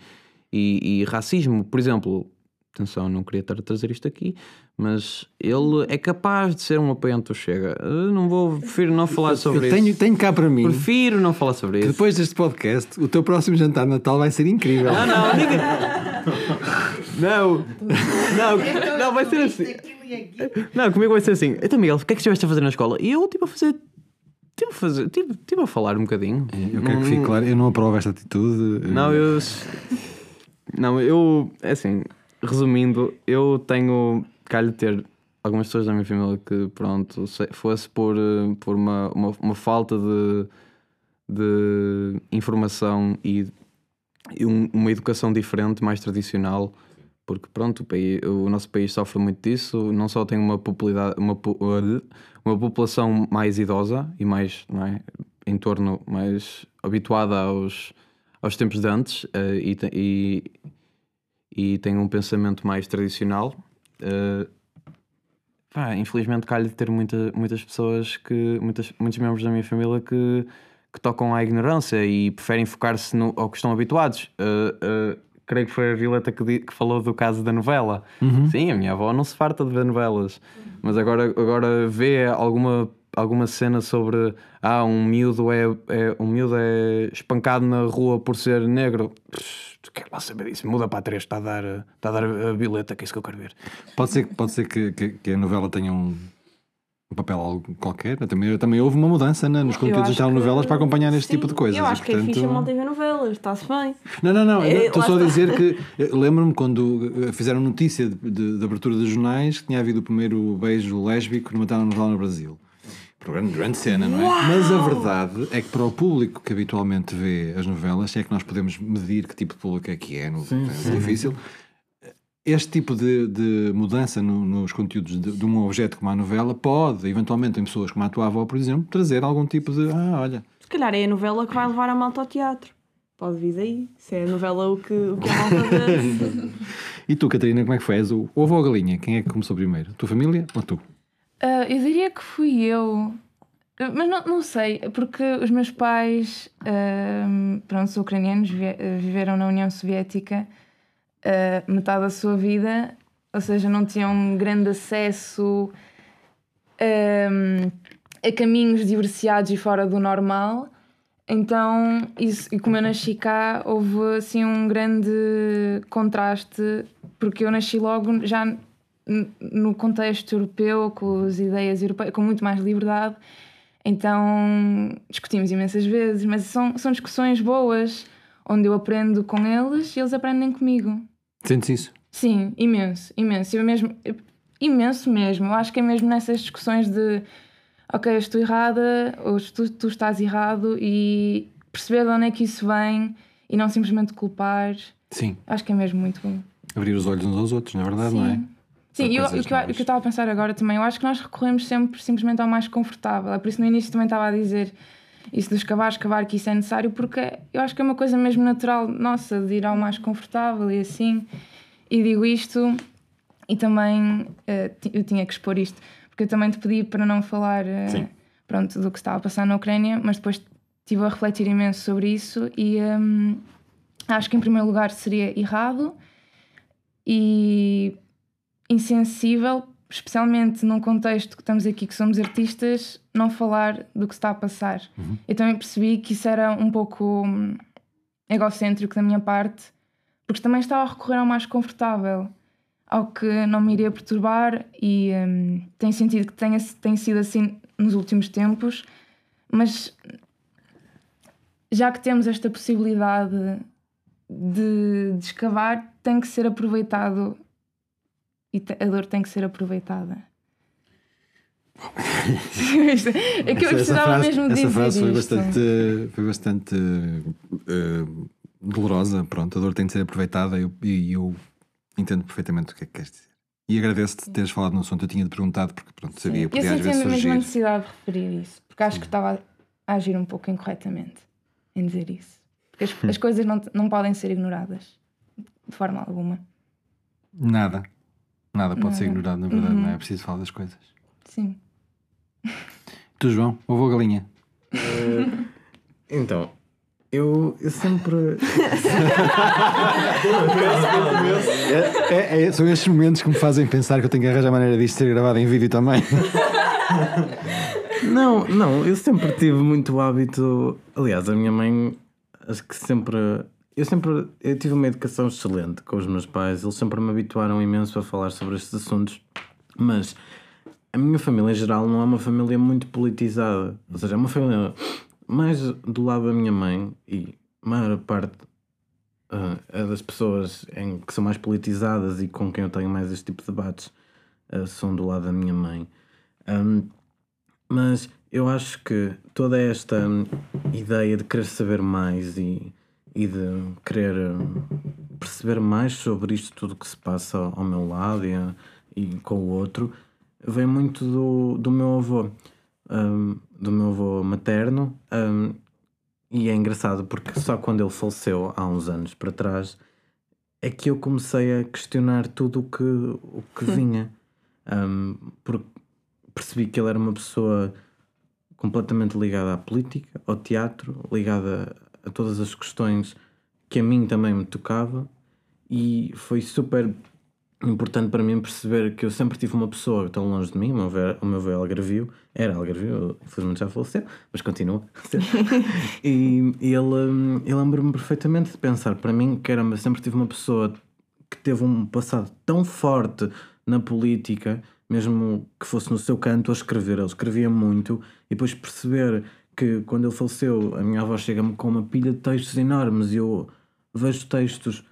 Speaker 5: e, e racismo. Por exemplo, atenção, não queria estar a trazer isto aqui, mas ele é capaz de ser um apoiante do Chega. Eu não vou, prefiro não falar sobre
Speaker 1: eu tenho,
Speaker 5: isso.
Speaker 1: tenho cá para mim
Speaker 5: Prefiro não falar sobre isso.
Speaker 1: depois deste podcast, o teu próximo jantar de Natal vai ser incrível.
Speaker 5: Não, não, ninguém. Não, não, não, vai ser assim. Não, comigo vai ser assim. Então, Miguel, o que é que estiveste a fazer na escola? E eu, tipo, a fazer. Tipo, a fazer. Tipo, tipo a falar um bocadinho.
Speaker 1: Eu quero que fique claro, eu não aprovo esta atitude.
Speaker 5: Não, eu. Não, eu. é Assim, resumindo, eu tenho. Calho ter algumas pessoas da minha família que, pronto, se- fosse por, eh, por uma, uma, uma falta de, de informação e, e um- uma educação diferente, mais tradicional, porque pronto, o, país- o nosso país sofre muito disso, não só tem uma uma, po- uma população mais idosa e mais, não é, em torno mais habituada aos, aos tempos de antes eh, e, e, e tem um pensamento mais tradicional. Eh, pá, infelizmente calho de ter muita, muitas pessoas que, muitas, muitos membros da minha família que, que tocam à ignorância e preferem focar-se no, ao que estão habituados. Eh, eh, creio que foi a Violeta que, que falou do caso da novela. Sim, a minha avó não se farta de ver novelas, mas agora, agora vê alguma, alguma cena sobre ah, um miúdo é, é, um miúdo é espancado na rua por ser negro. Pff, Tu quer lá saber disso? Muda para a 3, está a dar, está a, dar a Violeta, que é isso que eu quero ver.
Speaker 1: Pode ser, pode ser que, que, que a novela tenha um, um papel algo qualquer. Também, também houve uma mudança né, nos conteúdos das
Speaker 4: acho
Speaker 1: telenovelas
Speaker 4: que-
Speaker 1: para acompanhar este
Speaker 4: sim,
Speaker 1: tipo de coisas.
Speaker 4: Eu
Speaker 1: e,
Speaker 4: acho que é
Speaker 1: portanto-
Speaker 4: fixe a malta ver novelas, está-se bem.
Speaker 1: Não, não, não.
Speaker 4: É,
Speaker 1: Estou só a dizer que eh, lembro-me quando eh, fizeram notícia de, de- de abertura dos jornais que tinha havido o primeiro beijo lésbico numa telenovela no Brasil. Grande, grande cena, não é? Mas a verdade é que para o público que habitualmente vê as novelas, se é que nós podemos medir que tipo de público é que é, no, é difícil. Este tipo de, de mudança no- nos conteúdos de, de um objeto como a novela pode, eventualmente, em pessoas como a tua avó, por exemplo, trazer algum tipo de. Ah, olha,
Speaker 4: Se calhar é a novela que vai levar a malta ao teatro. Pode vir daí. Se é a novela o que, o que a malta.
Speaker 1: E tu, Catarina, como é que foi? És o ovo ou a galinha? Quem é que começou primeiro? Tua família ou tu?
Speaker 3: Ah, eu diria que fui eu. Mas não, não sei, porque os meus pais, ah, pronto, são ucranianos, vi- viveram na União Soviética ah, metade da sua vida, ou seja, não tinham grande acesso a caminhos diversificados e fora do normal. Então, isso, e como eu nasci cá, houve assim um grande contraste, porque eu nasci logo já no contexto europeu, com as ideias europeias, com muito mais liberdade. Então discutimos imensas vezes, mas são, são discussões boas, onde eu aprendo com eles e eles aprendem comigo.
Speaker 1: Sentes isso?
Speaker 3: Sim, imenso, imenso. Eu mesmo, eu- imenso mesmo. Eu acho que é mesmo nessas discussões de ok, eu estou errada, ou tu, tu estás errado, e perceber de onde é que isso vem e não simplesmente culpar.
Speaker 1: Sim.
Speaker 3: Acho que é mesmo muito bom.
Speaker 1: Abrir os olhos uns aos outros, na verdade, não é?
Speaker 3: Sim. Eu- o que eu- o que eu estava a pensar agora também, eu acho que nós recorremos sempre simplesmente ao mais confortável. É por isso no início também estava a dizer isso dos escavar, escavar, que isso é necessário, porque eu acho que é uma coisa mesmo natural nossa, de ir ao mais confortável e assim. E digo isto, e também ti- eu tinha que expor isto, porque eu também te pedi para não falar
Speaker 1: Sim.
Speaker 3: pronto, do que estava a passar na Ucrânia, mas depois estive a refletir imenso sobre isso e hum, acho que em primeiro lugar seria errado e insensível, especialmente num contexto que estamos aqui que somos artistas, não falar do que está a passar. Eu também percebi que isso era um pouco hum, egocêntrico da minha parte, porque também estava a recorrer ao mais confortável, ao que não me iria perturbar e hum, tem sentido que tenha, tem sido assim nos últimos tempos, mas já que temos esta possibilidade de, de escavar, tem que ser aproveitado e te- a dor tem que ser aproveitada. é que eu precisava mesmo
Speaker 1: essa
Speaker 3: dizer
Speaker 1: frase foi
Speaker 3: isto.
Speaker 1: bastante, foi bastante eh, dolorosa. Pronto, a dor tem de ser aproveitada e eu, eu entendo perfeitamente o que é que queres dizer. E agradeço-te teres falado no assunto. Eu tinha-te perguntado porque pronto, sabia que
Speaker 3: Eu
Speaker 1: podia às
Speaker 3: senti a mesma
Speaker 1: surgir.
Speaker 3: necessidade de referir isso, porque acho que estava a agir um pouco incorretamente em dizer isso. Porque as, as coisas não, não podem ser ignoradas de forma alguma.
Speaker 1: Nada. Nada pode ser
Speaker 3: Nada.
Speaker 1: ignorado, na verdade,
Speaker 3: Uhum.
Speaker 1: não é? É preciso falar das coisas.
Speaker 3: Sim.
Speaker 1: Tu, João, ou galinha?
Speaker 2: Então, eu, eu sempre.
Speaker 1: É, é- é- são estes momentos que me fazem pensar que eu tenho que arranjar maneira disto ser gravado em vídeo também.
Speaker 2: Não, não, eu sempre tive muito hábito. Aliás, a minha mãe, acho que sempre. Eu sempre eu tive uma educação excelente com os meus pais, eles sempre me habituaram imenso a falar sobre estes assuntos, mas a minha família em geral não é uma família muito politizada, ou seja, é uma família mais do lado da minha mãe e a maior parte ah, é das pessoas em, que são mais politizadas e com quem eu tenho mais este tipo de debates ah, são do lado da minha mãe. Ahm, mas eu acho que toda esta ideia de querer saber mais e, e de querer hum, perceber mais sobre isto tudo que se passa ao meu lado e, e com o outro vem muito do, do meu avô, um, do meu avô materno. Um, e é engraçado porque só quando ele faleceu há uns anos para trás é que eu comecei a questionar tudo o que, o que vinha. Um, porque percebi que ele era uma pessoa completamente ligada à política, ao teatro, ligada a todas as questões que a mim também me tocava e foi super importante para mim perceber que eu sempre tive uma pessoa tão longe de mim, o meu avô, o meu avô Algarvio, era Algarvio, infelizmente já faleceu, mas continua e, e ele, ele lembra-me perfeitamente de pensar para mim que era, sempre tive uma pessoa que teve um passado tão forte na política, mesmo que fosse no seu canto a escrever, ele escrevia muito, e depois perceber que quando ele faleceu, a minha avó chega-me com uma pilha de textos enormes e eu vejo textos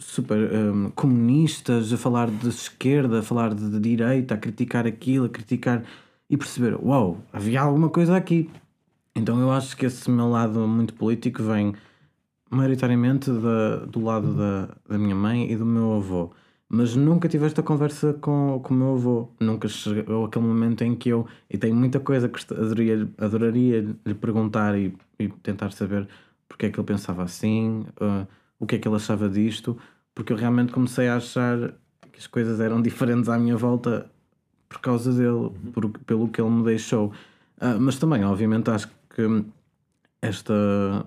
Speaker 2: super um, comunistas, a falar de esquerda, a falar de, direita, a criticar aquilo, a criticar e perceber, uau, wow, havia alguma coisa aqui. Então eu acho que esse meu lado muito político vem maioritariamente da, do lado da, da minha mãe e do meu avô. Mas nunca tive esta conversa com, com o meu avô. Nunca chegou aquele momento em que eu. E tenho muita coisa que adoraria, adoraria lhe perguntar e, e tentar saber porque é que ele pensava assim. Uh, o que é que ele achava disto, porque eu realmente comecei a achar que as coisas eram diferentes à minha volta por causa dele, uhum. por, pelo que ele me deixou. Uh, mas também, obviamente, acho que esta,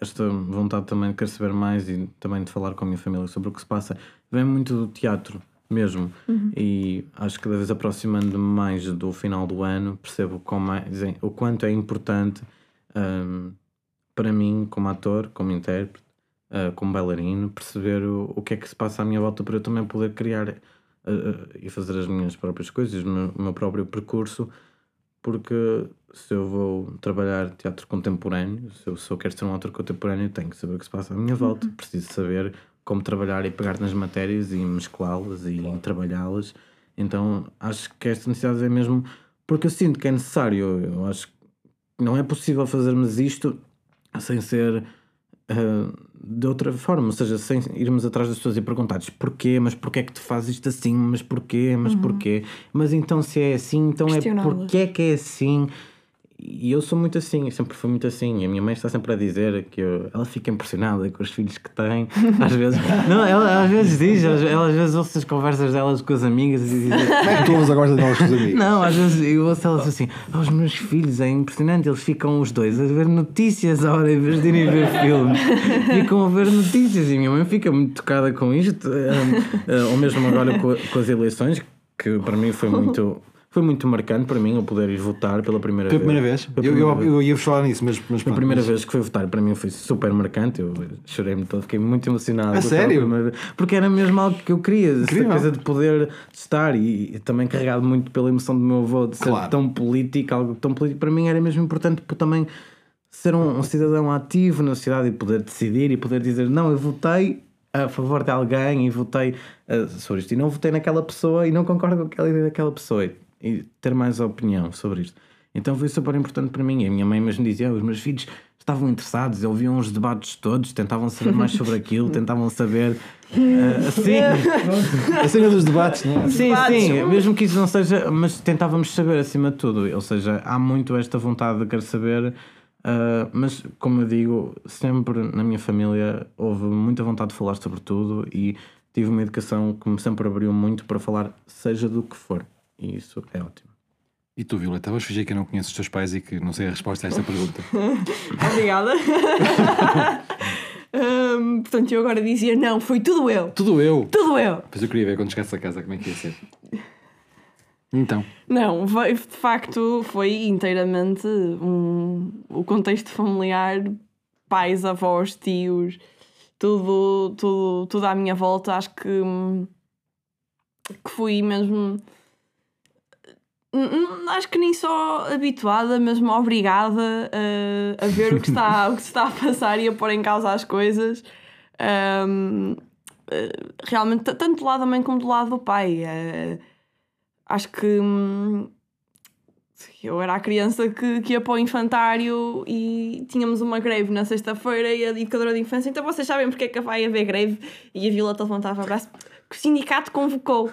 Speaker 2: esta vontade também de querer saber mais e também de falar com a minha família sobre o que se passa vem muito do teatro mesmo. Uhum. E acho que cada vez aproximando-me mais do final do ano, percebo mais, o quanto é importante um, para mim, como ator, como intérprete, uh, como bailarino, perceber o, o que é que se passa à minha volta para eu também poder criar uh, uh, e fazer as minhas próprias coisas, o meu, o meu próprio percurso, porque se eu vou trabalhar teatro contemporâneo, se eu, se eu quero ser um ator contemporâneo, tenho que saber o que se passa à minha volta, uhum. preciso saber como trabalhar e pegar nas matérias e mesclá-las e trabalhá-las. Então acho que esta necessidade é mesmo porque eu sinto que é necessário. Eu acho que não é possível fazermos isto sem ser uh, de outra forma, ou seja, sem irmos atrás das pessoas e perguntar-lhes porquê, mas porquê é que tu fazes isto assim, mas porquê, mas uhum. porquê, mas então se é assim, então é porquê é que é assim. E eu sou muito assim, sempre fui muito assim. A minha mãe está sempre a dizer que eu, ela fica impressionada com os filhos que tem. Às vezes, não, ela às vezes diz, ela às vezes ouço as conversas delas com as amigas e diz:
Speaker 1: Como é que tu ouves a conversa delas com os amigos?
Speaker 2: Não, às vezes eu ouço elas assim: oh, Os meus filhos é impressionante, eles ficam os dois a ver notícias a hora em vez de irem ver filmes. Ficam a ver notícias e a minha mãe fica muito tocada com isto. Ou mesmo agora com as eleições, que para mim foi muito foi muito marcante para mim eu poder ir votar pela primeira
Speaker 1: pela vez. Primeira vez? eu, eu, eu, ia falar nisso, mas, mas
Speaker 2: A primeira mas... vez que fui votar para mim foi super marcante. Eu chorei-me todo, fiquei muito emocionado.
Speaker 1: A sério?
Speaker 2: Porque era mesmo algo que eu queria, essa coisa de poder estar e, e, também carregado muito pela emoção do meu avô de ser claro. tão político, algo tão político. Para mim era mesmo importante por também ser um, um cidadão ativo na sociedade e poder decidir e poder dizer: não, eu votei a favor de alguém e votei uh, sobre isto. E não votei naquela pessoa e não concordo com aquela ideia daquela pessoa e ter mais opinião sobre isto. Então foi super importante para mim. E a minha mãe mesmo dizia: os meus filhos estavam interessados, ouviam os debates todos, tentavam saber mais sobre aquilo, tentavam saber. Uh, assim,
Speaker 1: a cena dos debates, não é?
Speaker 2: Sim, debates. sim, mesmo que isso não seja, mas tentávamos saber acima de tudo. Ou seja, há muito esta vontade de querer saber. Uh, mas, como eu digo, sempre na minha família houve muita vontade de falar sobre tudo e tive uma educação que me sempre abriu muito para falar, seja do que for. E isso é ótimo.
Speaker 1: E tu, Violeta, vais fingir que eu não conheço os teus pais e que não sei a resposta a esta pergunta.
Speaker 4: Obrigada. um, portanto, eu agora dizia: não, foi tudo eu.
Speaker 1: Tudo eu?
Speaker 4: Tudo eu.
Speaker 1: Pois eu queria ver quando chegasse a casa como é que ia ser. Então.
Speaker 4: Não, de facto foi inteiramente um, o contexto familiar, pais, avós, tios, tudo, tudo, tudo à minha volta. Acho que, que fui mesmo acho que nem só habituada, mesmo obrigada a, a ver o que, está, o que se está a passar e a pôr em causa as coisas. Um, eh, realmente, tanto do lado da mãe como do lado do pai. Uh, acho que hum, eu era a criança que, que ia para o infantário e tínhamos uma greve na sexta-feira e a educadora de infância, então vocês sabem porque é que vai haver greve? E a Violeta levantava o braço, que o sindicato convocou.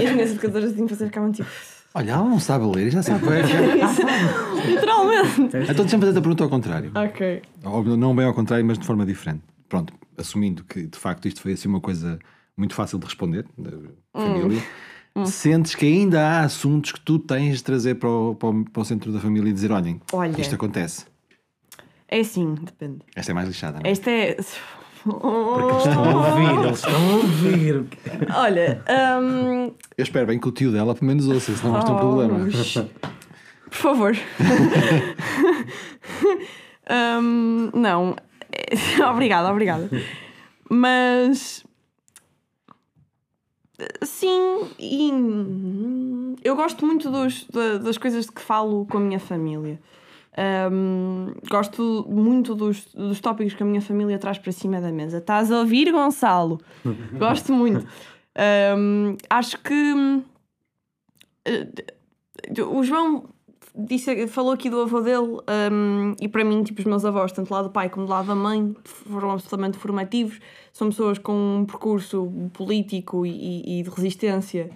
Speaker 4: E as minhas educadoras de infância ficavam tipo.
Speaker 1: Olha, ela não sabe ler já sabe.
Speaker 4: Literalmente.
Speaker 1: então deixa-me fazer a pergunta ao contrário.
Speaker 4: Ok.
Speaker 1: Ou não bem ao contrário, mas de forma diferente. Pronto, assumindo que de facto isto foi assim uma coisa muito fácil de responder, da família. Sentes que ainda há assuntos que tu tens de trazer para o, para o, para o centro da família e dizer: olhem,
Speaker 4: Olha.
Speaker 1: isto acontece.
Speaker 4: É assim, depende.
Speaker 1: Esta é mais lixada. Não é?
Speaker 4: Esta é.
Speaker 2: Estão a ouvir, eles estão a ouvir.
Speaker 4: Olha, hum,
Speaker 1: Eu espero bem que o tio dela pelo menos ouça, senão vamos ter um problema.
Speaker 4: Por favor. Hum, não. obrigada, obrigada. Mas. Sim, e eu gosto muito dos, da- das coisas de que falo com a minha família. Hum, gosto muito dos, dos tópicos que a minha família traz para cima da mesa. Estás a ouvir, Gonçalo? Gosto muito. Hum, acho que eh, o João disse, falou aqui do avô dele hum, e para mim, tipo, os meus avós, tanto lá do pai como do lado da mãe, foram absolutamente formativos. São pessoas com um percurso político e, e- de resistência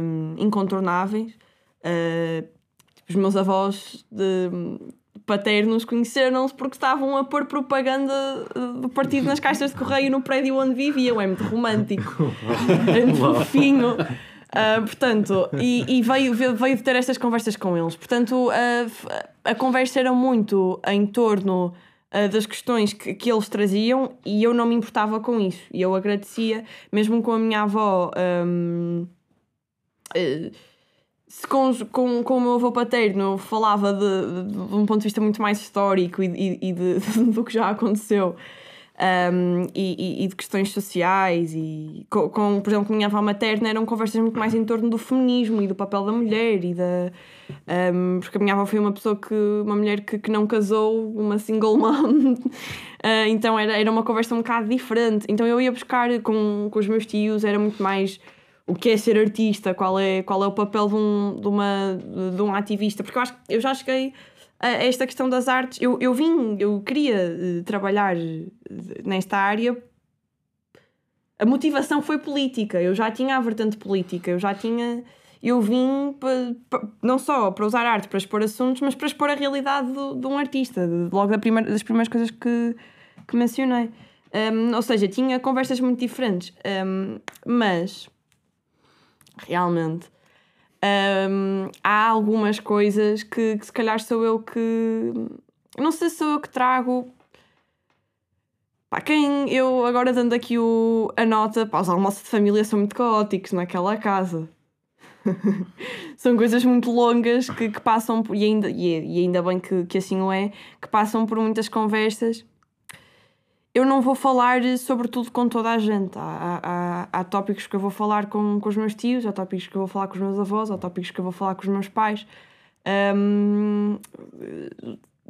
Speaker 4: hum, incontornáveis. Uh, os meus avós de, paternos conheceram-se porque estavam a pôr propaganda uh, do partido nas caixas de correio no prédio onde viviam. É muito romântico. é muito fofinho. Uh, portanto, e, e veio, veio de ter estas conversas com eles. Portanto, a, a conversa era muito em torno uh, das questões que, que eles traziam e eu não me importava com isso. E eu agradecia, mesmo com a minha avó. um, uh, se com, com, com o meu avô paterno falava de, de, de um ponto de vista muito mais histórico e, e, e de, do que já aconteceu um, e- e de questões sociais e com, com, por exemplo, com a minha avó materna eram conversas muito mais em torno do feminismo e do papel da mulher e da um, porque a minha avó foi uma pessoa que uma mulher que, que não casou uma single mom Uh, então era, era uma conversa um bocado diferente. Então eu ia buscar com, com os meus tios era muito mais o que é ser artista, qual é, qual é o papel de um, de, uma, de um ativista, porque eu acho eu já cheguei a esta questão das artes, eu, eu vim, eu queria eh, trabalhar eh, nesta área, a motivação foi política, eu já tinha a vertente política, eu já tinha, eu vim não só para usar arte para expor assuntos, mas para expor a realidade do- de um artista, logo da primeira, das primeiras coisas que, que mencionei. Um, ou seja, tinha conversas muito diferentes, Um, mas realmente. Hum, há algumas coisas que, que se calhar sou eu que. Não sei se sou eu que trago. Pá, quem eu agora dando aqui o, a nota, pá, os almoços de família são muito caóticos naquela casa. são coisas muito longas que, que passam por, e ainda, e, e ainda bem que, que assim o é, que passam por muitas conversas eu não vou falar sobre tudo com toda a gente. Há, há, há tópicos que eu vou falar com, com os meus tios, há tópicos que eu vou falar com os meus avós, há tópicos que eu vou falar com os meus pais. Hum,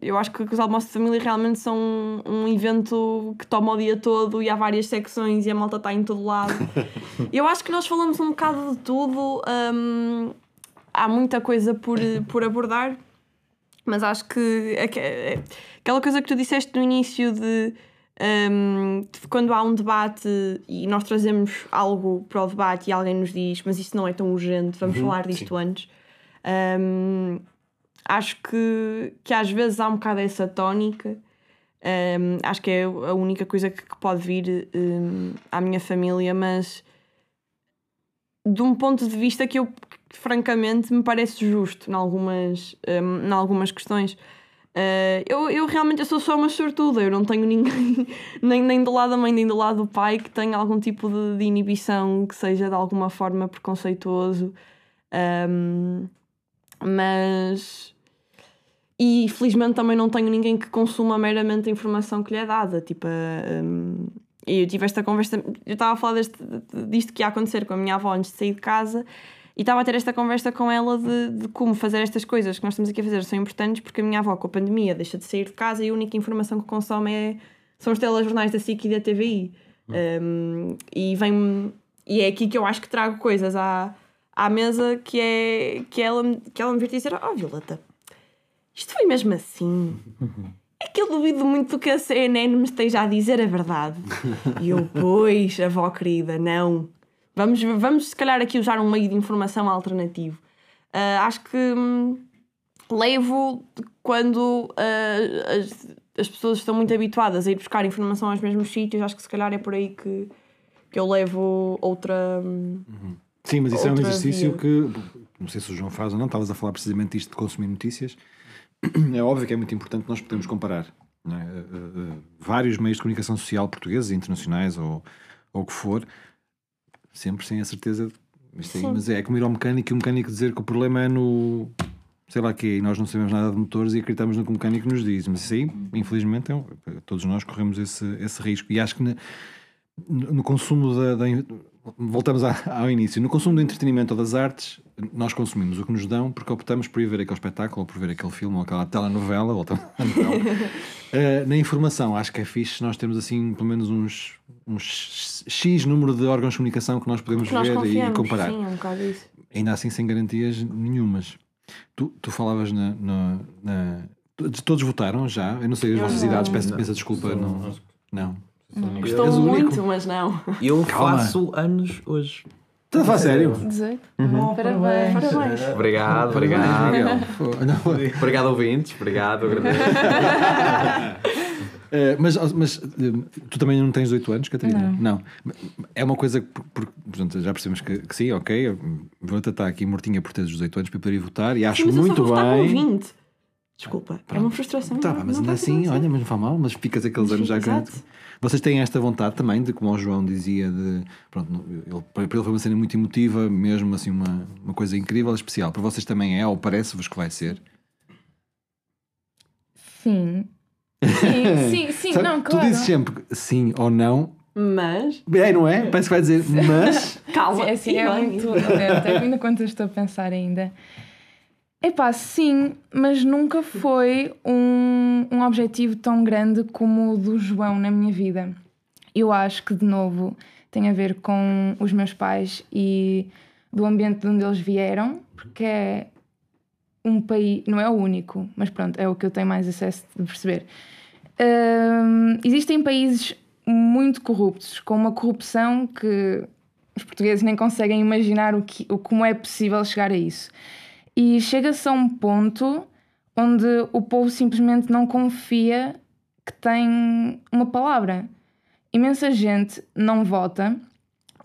Speaker 4: eu acho que os almoços de família realmente são um, um evento que toma o dia todo e há várias secções e a malta está em todo lado. eu acho que nós falamos um bocado de tudo. hum, há muita coisa por, por abordar, mas acho que aque- aquela coisa que tu disseste no início de um, quando há um debate e nós trazemos algo para o debate e alguém nos diz, mas isso não é tão urgente, vamos falar disto antes. Um, acho que, que às vezes há um bocado essa tónica. Um, acho que é a única coisa que, que pode vir à minha família, mas de um ponto de vista que eu que, francamente me parece justo em algumas, um, em algumas questões. Uh, eu, eu realmente eu sou só uma sortuda, eu não tenho ninguém, nem, nem do lado da mãe, nem do lado do pai, que tenha algum tipo de, de inibição que seja de alguma forma preconceituoso. Um, mas. E felizmente também não tenho ninguém que consuma meramente a informação que lhe é dada. Tipo, um, eu tive esta conversa. Eu estava a falar deste, disto que ia acontecer com a minha avó antes de sair de casa e estava a ter esta conversa com ela de, de como fazer estas coisas que nós estamos aqui a fazer são importantes porque a minha avó com a pandemia deixa de sair de casa e a única informação que consome é, são os telejornais da SIC e da TVI. Um, e vem e é aqui que eu acho que trago coisas à, à mesa que é que ela, me- que ela me vir dizer: Oh, Violeta, isto foi mesmo assim. É que eu duvido muito que a CNN me esteja a dizer a verdade. E eu, pois, avó querida, não. Vamos, vamos se calhar aqui usar um meio de informação alternativo. Ah, acho que hum, levo quando ah, as, as pessoas estão muito habituadas a ir buscar informação aos mesmos sítios, acho que se calhar é por aí que, que eu levo outra. hum,
Speaker 1: Sim, mas isso é um exercício
Speaker 4: via.
Speaker 1: que não sei se o João faz ou não, estavas a falar precisamente disto de consumir notícias. É óbvio que é muito importante nós podermos comparar é? Eh, eh, vários meios de comunicação social portugueses, internacionais ou, ou o que for, sempre sem a certeza. Isto aí,
Speaker 4: Sim.
Speaker 1: mas é como ir ao mecânico e o mecânico dizer que o problema é no sei lá quê, e nós não sabemos nada de motores e acreditamos no que o mecânico nos diz. Mas isso aí, infelizmente, é um- todos nós corremos esse, esse risco. E acho que na- no no consumo da, da- voltamos ao início no consumo do entretenimento ou das artes nós consumimos o que nos dão porque optamos por ir ver aquele espetáculo ou por ver aquele filme ou aquela telenovela voltamos à novela. Eh, na informação acho que é fixe nós temos assim pelo menos uns, uns X número de órgãos de comunicação que nós podemos
Speaker 4: que nós
Speaker 1: ver e comparar
Speaker 4: Sim, é um bocado isso.
Speaker 1: ainda assim sem garantias nenhumas tu, tu falavas na, na- na- todos votaram já eu não sei as vossas
Speaker 4: não.
Speaker 1: idades peço, peço desculpa não,
Speaker 2: acho que
Speaker 1: não.
Speaker 4: Gostou muito, mas não.
Speaker 5: Eu
Speaker 1: Calma.
Speaker 5: faço anos hoje.
Speaker 1: Estás a falar sério?
Speaker 3: 18.
Speaker 4: Uhum.
Speaker 3: Parabéns.
Speaker 4: Parabéns.
Speaker 5: Obrigado, obrigado.
Speaker 1: Não.
Speaker 5: obrigado, ouvintes. Obrigado, agradeço.
Speaker 1: Eh, mas mas eh, tu também não tens 18 anos, Catarina? Não. É uma coisa que, por- por- portanto, já percebemos que, que sim, ok. A Violeta está aqui mortinha por ter os 18 anos para poder ir votar e acho
Speaker 4: Sim, mas eu
Speaker 1: muito
Speaker 4: só vou votar com
Speaker 1: bem.
Speaker 4: 20. Desculpa, é uma frustração.
Speaker 1: Tá,
Speaker 4: não-
Speaker 1: mas
Speaker 4: não
Speaker 1: ainda assim, olha, mas não faz mal, mas ficas aqueles
Speaker 4: Mas
Speaker 1: anos já que. Vocês têm esta vontade também de, como o João dizia, de. Pronto, ele, para ele foi uma cena muito emotiva, mesmo assim, uma, uma coisa incrível, especial. Para vocês também é, ou parece-vos que vai ser?
Speaker 3: Sim. Sim, sim, sim,
Speaker 1: Sabe,
Speaker 3: não,
Speaker 1: Tu
Speaker 3: claro.
Speaker 1: dizes sempre sim ou não.
Speaker 4: Mas,
Speaker 1: É, não é? Parece que vai dizer, mas.
Speaker 4: calma.
Speaker 3: Sim, assim,
Speaker 4: e
Speaker 3: é muito lento, ainda quando eu estou a pensar ainda. Epá, sim, mas nunca foi um, um objetivo tão grande como o do João na minha vida. Eu acho que, de novo, tem a ver com os meus pais e do ambiente de onde eles vieram, porque é um país, não é o único, mas pronto, é o que eu tenho mais acesso de perceber. Existem países muito corruptos, com uma corrupção que os portugueses nem conseguem imaginar o que, como é possível chegar a isso. E chega-se a um ponto onde o povo simplesmente não confia que tem uma palavra. Imensa gente não vota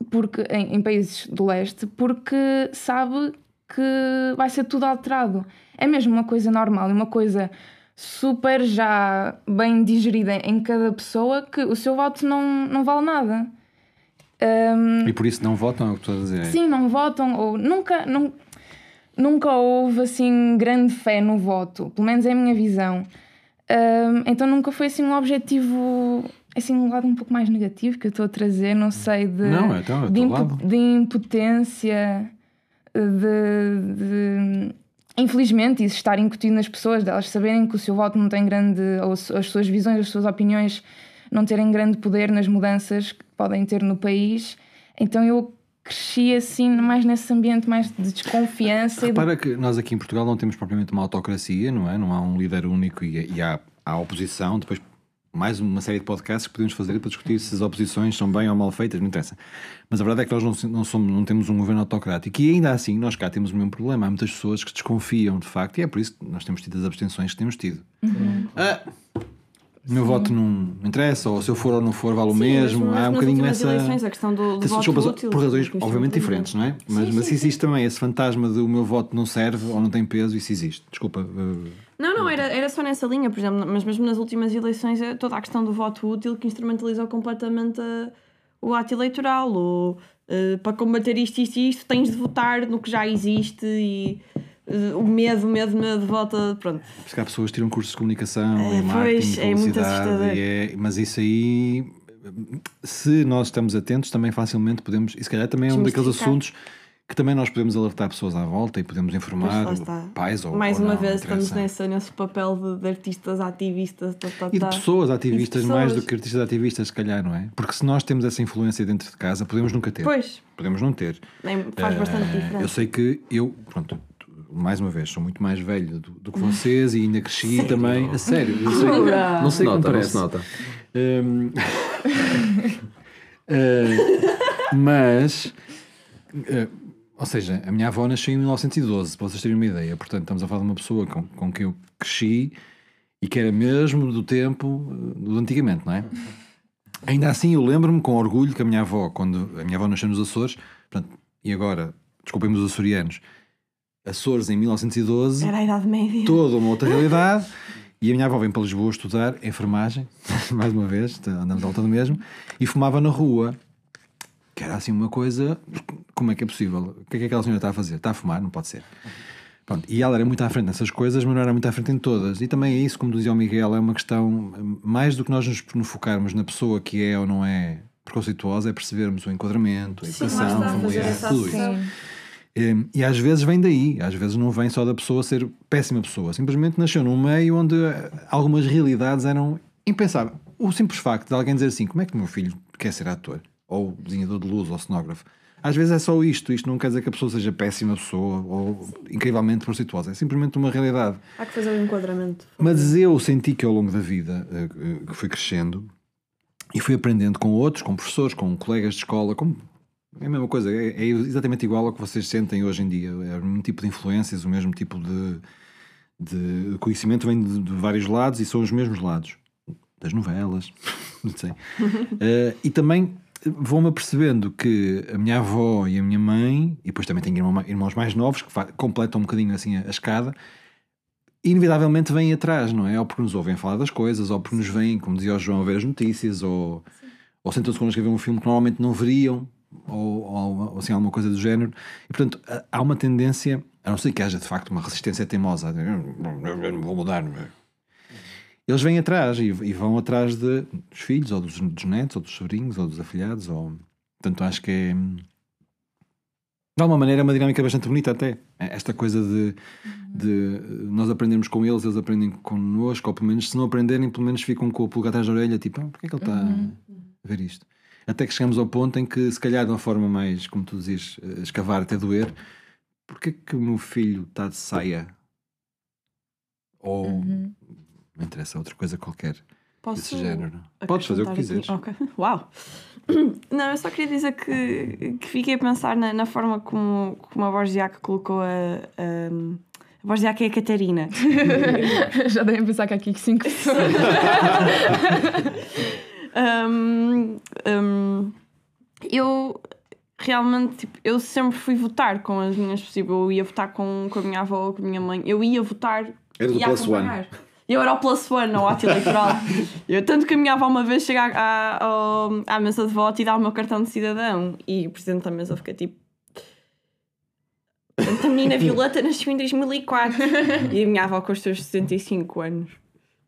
Speaker 3: porque, em, em países do leste porque sabe que vai ser tudo alterado. É mesmo uma coisa normal e uma coisa super já bem digerida em cada pessoa que o seu voto não, não vale nada.
Speaker 1: E por isso não votam, é o que estás a dizer.
Speaker 3: Sim, não votam ou nunca, nun- nunca houve assim grande fé no voto, pelo menos é a minha visão. Ahm, então nunca foi assim um objetivo, assim um lado um pouco mais negativo que eu estou a trazer, não sei, de,
Speaker 1: Não, então, é
Speaker 3: de, impo- de impotência, de, de- infelizmente isso estar incutido nas pessoas, delas saberem que o seu voto não tem grande, ou as as suas visões, as suas opiniões não terem grande poder nas mudanças que podem ter no país. Então eu cresci assim mais nesse ambiente mais de desconfiança e de
Speaker 1: Repara que nós aqui em Portugal não temos propriamente uma autocracia, não é? Não há um líder único e, e há, há oposição. Depois, mais uma série de podcasts que podemos fazer para discutir se as oposições são bem ou mal feitas, não interessa. Mas a verdade é que nós não, não, somos, não temos um governo autocrático e ainda assim nós cá temos o mesmo problema. Há muitas pessoas que desconfiam de facto e é por isso que nós temos tido as abstenções que temos tido. Ah, o meu voto não interessa, ou se eu for ou não for, vale o
Speaker 4: Sim,
Speaker 1: mesmo.
Speaker 4: mas
Speaker 1: Há um bocadinho essa.
Speaker 4: eleições, a questão do, do
Speaker 1: Essa-
Speaker 4: útil,
Speaker 1: por razões obviamente diferentes, não é? Mas,
Speaker 4: Sim,
Speaker 1: mas
Speaker 4: sim,
Speaker 1: existe também esse fantasma de o meu voto não serve ou não tem peso, isso existe. Desculpa. uh,
Speaker 4: Não, não, era, era só nessa linha, por exemplo, mas mesmo nas últimas eleições, é toda a questão do voto útil que instrumentalizou completamente a- o ato eleitoral. O, eh, para combater isto, isto e isto, tens de votar no que já existe e o medo, medo, medo, volta. Pronto.
Speaker 1: Se cá pessoas tiram cursos de comunicação
Speaker 4: É,
Speaker 1: e marketing,
Speaker 4: pois, é muito assustador.
Speaker 1: é- mas isso aí, se nós estamos atentos, também facilmente podemos, e se calhar também é um daqueles assuntos que também nós podemos alertar pessoas à volta e podemos informar pais ou
Speaker 4: Mais
Speaker 1: ou
Speaker 4: uma
Speaker 1: não,
Speaker 4: vez estamos nessa, nesse papel de, de artistas, ativistas, tá, tá,
Speaker 1: E de
Speaker 4: tá.
Speaker 1: pessoas ativistas,
Speaker 4: de
Speaker 1: mais do
Speaker 4: pessoas.
Speaker 1: que artistas ativistas, se calhar, não é? Porque se nós temos essa influência dentro de casa, podemos nunca ter.
Speaker 4: Pois,
Speaker 1: Podemos não ter.
Speaker 4: faz bastante
Speaker 1: Eh,
Speaker 4: diferença.
Speaker 1: Eu sei que eu, pronto, mais uma vez, sou muito mais velho do, do que vocês e ainda cresci também. A sério, eu sei, não sei como
Speaker 5: nota, não
Speaker 1: parece.
Speaker 5: se nota.
Speaker 1: Hum, eh, mas, eh, ou seja, a minha avó nasceu em 1912, para vocês terem uma ideia. Portanto, estamos a falar de uma pessoa com, com quem eu cresci e que era mesmo do tempo eh, do antigamente, não é? Ainda assim, eu lembro-me com orgulho que a minha avó, quando a minha avó nasceu nos Açores, portanto, e agora, desculpem-me os açorianos, Açores em 1912,
Speaker 4: Era a Idade Média.
Speaker 1: toda uma outra realidade. E a minha avó vem para Lisboa estudar enfermagem, mais uma vez, andamos à volta do mesmo, e fumava na rua. Que era assim uma coisa. Como é que é possível? O que é que aquela senhora está a fazer? Está a fumar? Não pode ser. Pronto, e ela era muito à frente nessas coisas, mas não era muito à frente em todas. E também é isso, como dizia o Miguel, é uma questão, mais do que nós nos focarmos na pessoa que é ou não é preconceituosa, é percebermos o enquadramento, a
Speaker 4: Sim,
Speaker 1: educação familiar, tudo isso.
Speaker 4: associação.
Speaker 1: Hum, E às vezes vem daí, às vezes não vem só da pessoa ser péssima pessoa, simplesmente nasceu num meio onde eh, algumas realidades eram impensáveis. O simples facto de alguém dizer assim: como é que o meu filho quer ser ator? Ou desenhador de luz, ou cenógrafo? Às vezes é só isto, isto não quer dizer que a pessoa seja péssima pessoa ou incrivelmente prostituosa, é simplesmente uma realidade.
Speaker 4: Há que fazer o enquadramento.
Speaker 1: Mas eu senti que ao longo da vida, eh, eh, que fui crescendo e fui aprendendo com outros, com professores, com colegas de escola, com... é a mesma coisa, é, é exatamente igual ao que vocês sentem hoje em dia. É o mesmo tipo de influências, o mesmo tipo de, de conhecimento vem de, de vários lados e são os mesmos lados. Das novelas, não sei. Eh, e também vou-me apercebendo que a minha avó e a minha mãe, e depois também tenho irmão- irmãos mais novos que completam um bocadinho assim a, a escada, inevitavelmente vêm atrás, não é? Ou porque nos ouvem falar das coisas, ou porque nos vêm, como dizia o João, a ver as notícias, ou, ou sentam-se connosco a ver um filme que normalmente não veriam, ou, ou, assim, alguma coisa do género. E portanto, há- uma tendência, a não ser que haja de facto uma resistência teimosa, "Eu não- vou mudar. é?" Eles vêm atrás e, e vão atrás de, dos filhos, ou dos, dos netos, ou dos sobrinhos, ou dos afilhados, ou... Portanto, acho que é... De alguma maneira é uma dinâmica bastante bonita até. É Esta coisa de, de nós aprendermos com eles, eles aprendem connosco, ou pelo menos se não aprenderem, pelo menos ficam com o pulgar atrás da orelha, tipo, ah, porquê é que ele está a ver isto? Até que chegamos ao ponto em que, se calhar de uma forma mais, como tu dizes, eh, escavar até doer, porquê que o meu filho está de saia? Ou,
Speaker 3: Uhum.
Speaker 1: não interessa, outra coisa qualquer
Speaker 4: Posso
Speaker 1: desse género. Podes fazer o que quiseres.
Speaker 4: aqui? Ok. Uau! Não, eu só queria dizer que, que fiquei a pensar na, na forma como, como a Borgiac colocou a. a, a Borgiac é a Catarina.
Speaker 3: Já devem pensar que há aqui cinco pessoas.
Speaker 4: Hum, hum, eu realmente, tipo, eu sempre fui votar com as minhas possíveis. Eu ia votar com, com a minha avó, com a minha mãe. Eu ia votar.
Speaker 1: Era do plus one.
Speaker 4: Eu era o plus one no ato eleitoral. eu, tanto que a minha avó uma vez chega à, à, ao- à mesa de voto e dá o meu cartão de cidadão. E o presidente da mesa fica tipo. "Portanto, A menina Violeta nasceu em 2004 e a minha avó com os seus 65 anos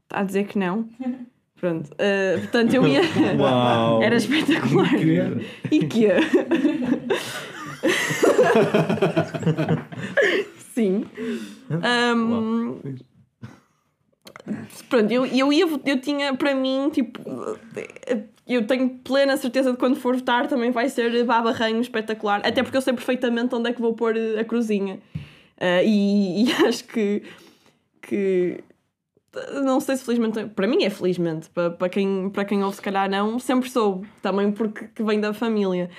Speaker 4: está a dizer que não. Pronto, eh, portanto eu ia.
Speaker 5: Uau!
Speaker 4: Era espetacular. E que? Sim. Ahm, pronto, eu, eu ia eu tinha para mim, tipo, eu tenho plena certeza de quando for votar também vai ser babarranho espetacular, até porque eu sei perfeitamente onde é que vou pôr a cruzinha. Ah, e, e acho que, que não sei se felizmente, para mim é felizmente, para, para, quem, para quem ouve se calhar não, sempre soube, também porque que vem da família.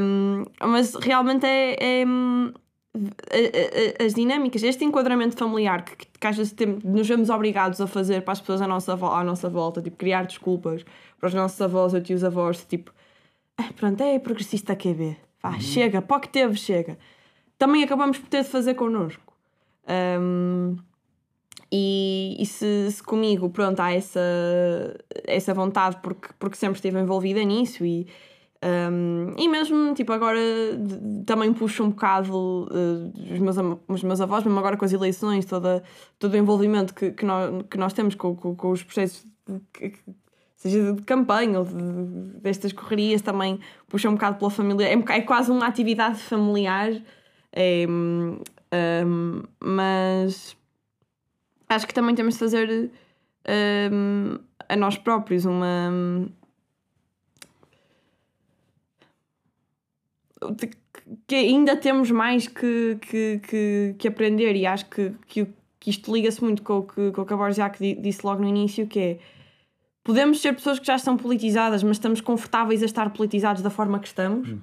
Speaker 4: Um, mas realmente é, é, a- a- a- as dinâmicas, este enquadramento familiar que, que às vezes tem- nos vemos obrigados a fazer para as pessoas à nossa, à nossa volta, tipo, criar desculpas para os nossos avós ou tios avós, tipo, "Ah, pronto, é progressista QB, vá, chega, para o que teve, chega. Também acabamos por ter de fazer connosco. Um, e, e se, se comigo, pronto, há essa, essa vontade porque, porque sempre estive envolvida nisso e, um, e mesmo, tipo, agora também puxo um bocado uh, os, meus, os meus avós, mesmo agora com as eleições, toda, todo o envolvimento que, que, nós, que nós temos com, com, com os processos, que- seja de campanha ou de, destas correrias, também puxa um bocado pela família. É, um é quase uma atividade familiar, é, hum, hum, mas acho que também temos de fazer hum, a nós próprios uma. hum, de- que ainda temos mais que, que, que, que aprender e acho que, que, que isto liga-se muito com o que, com o que a Borjak di- disse logo no início, que é podemos ser pessoas que já estão politizadas, mas estamos confortáveis a estar politizados da forma que estamos.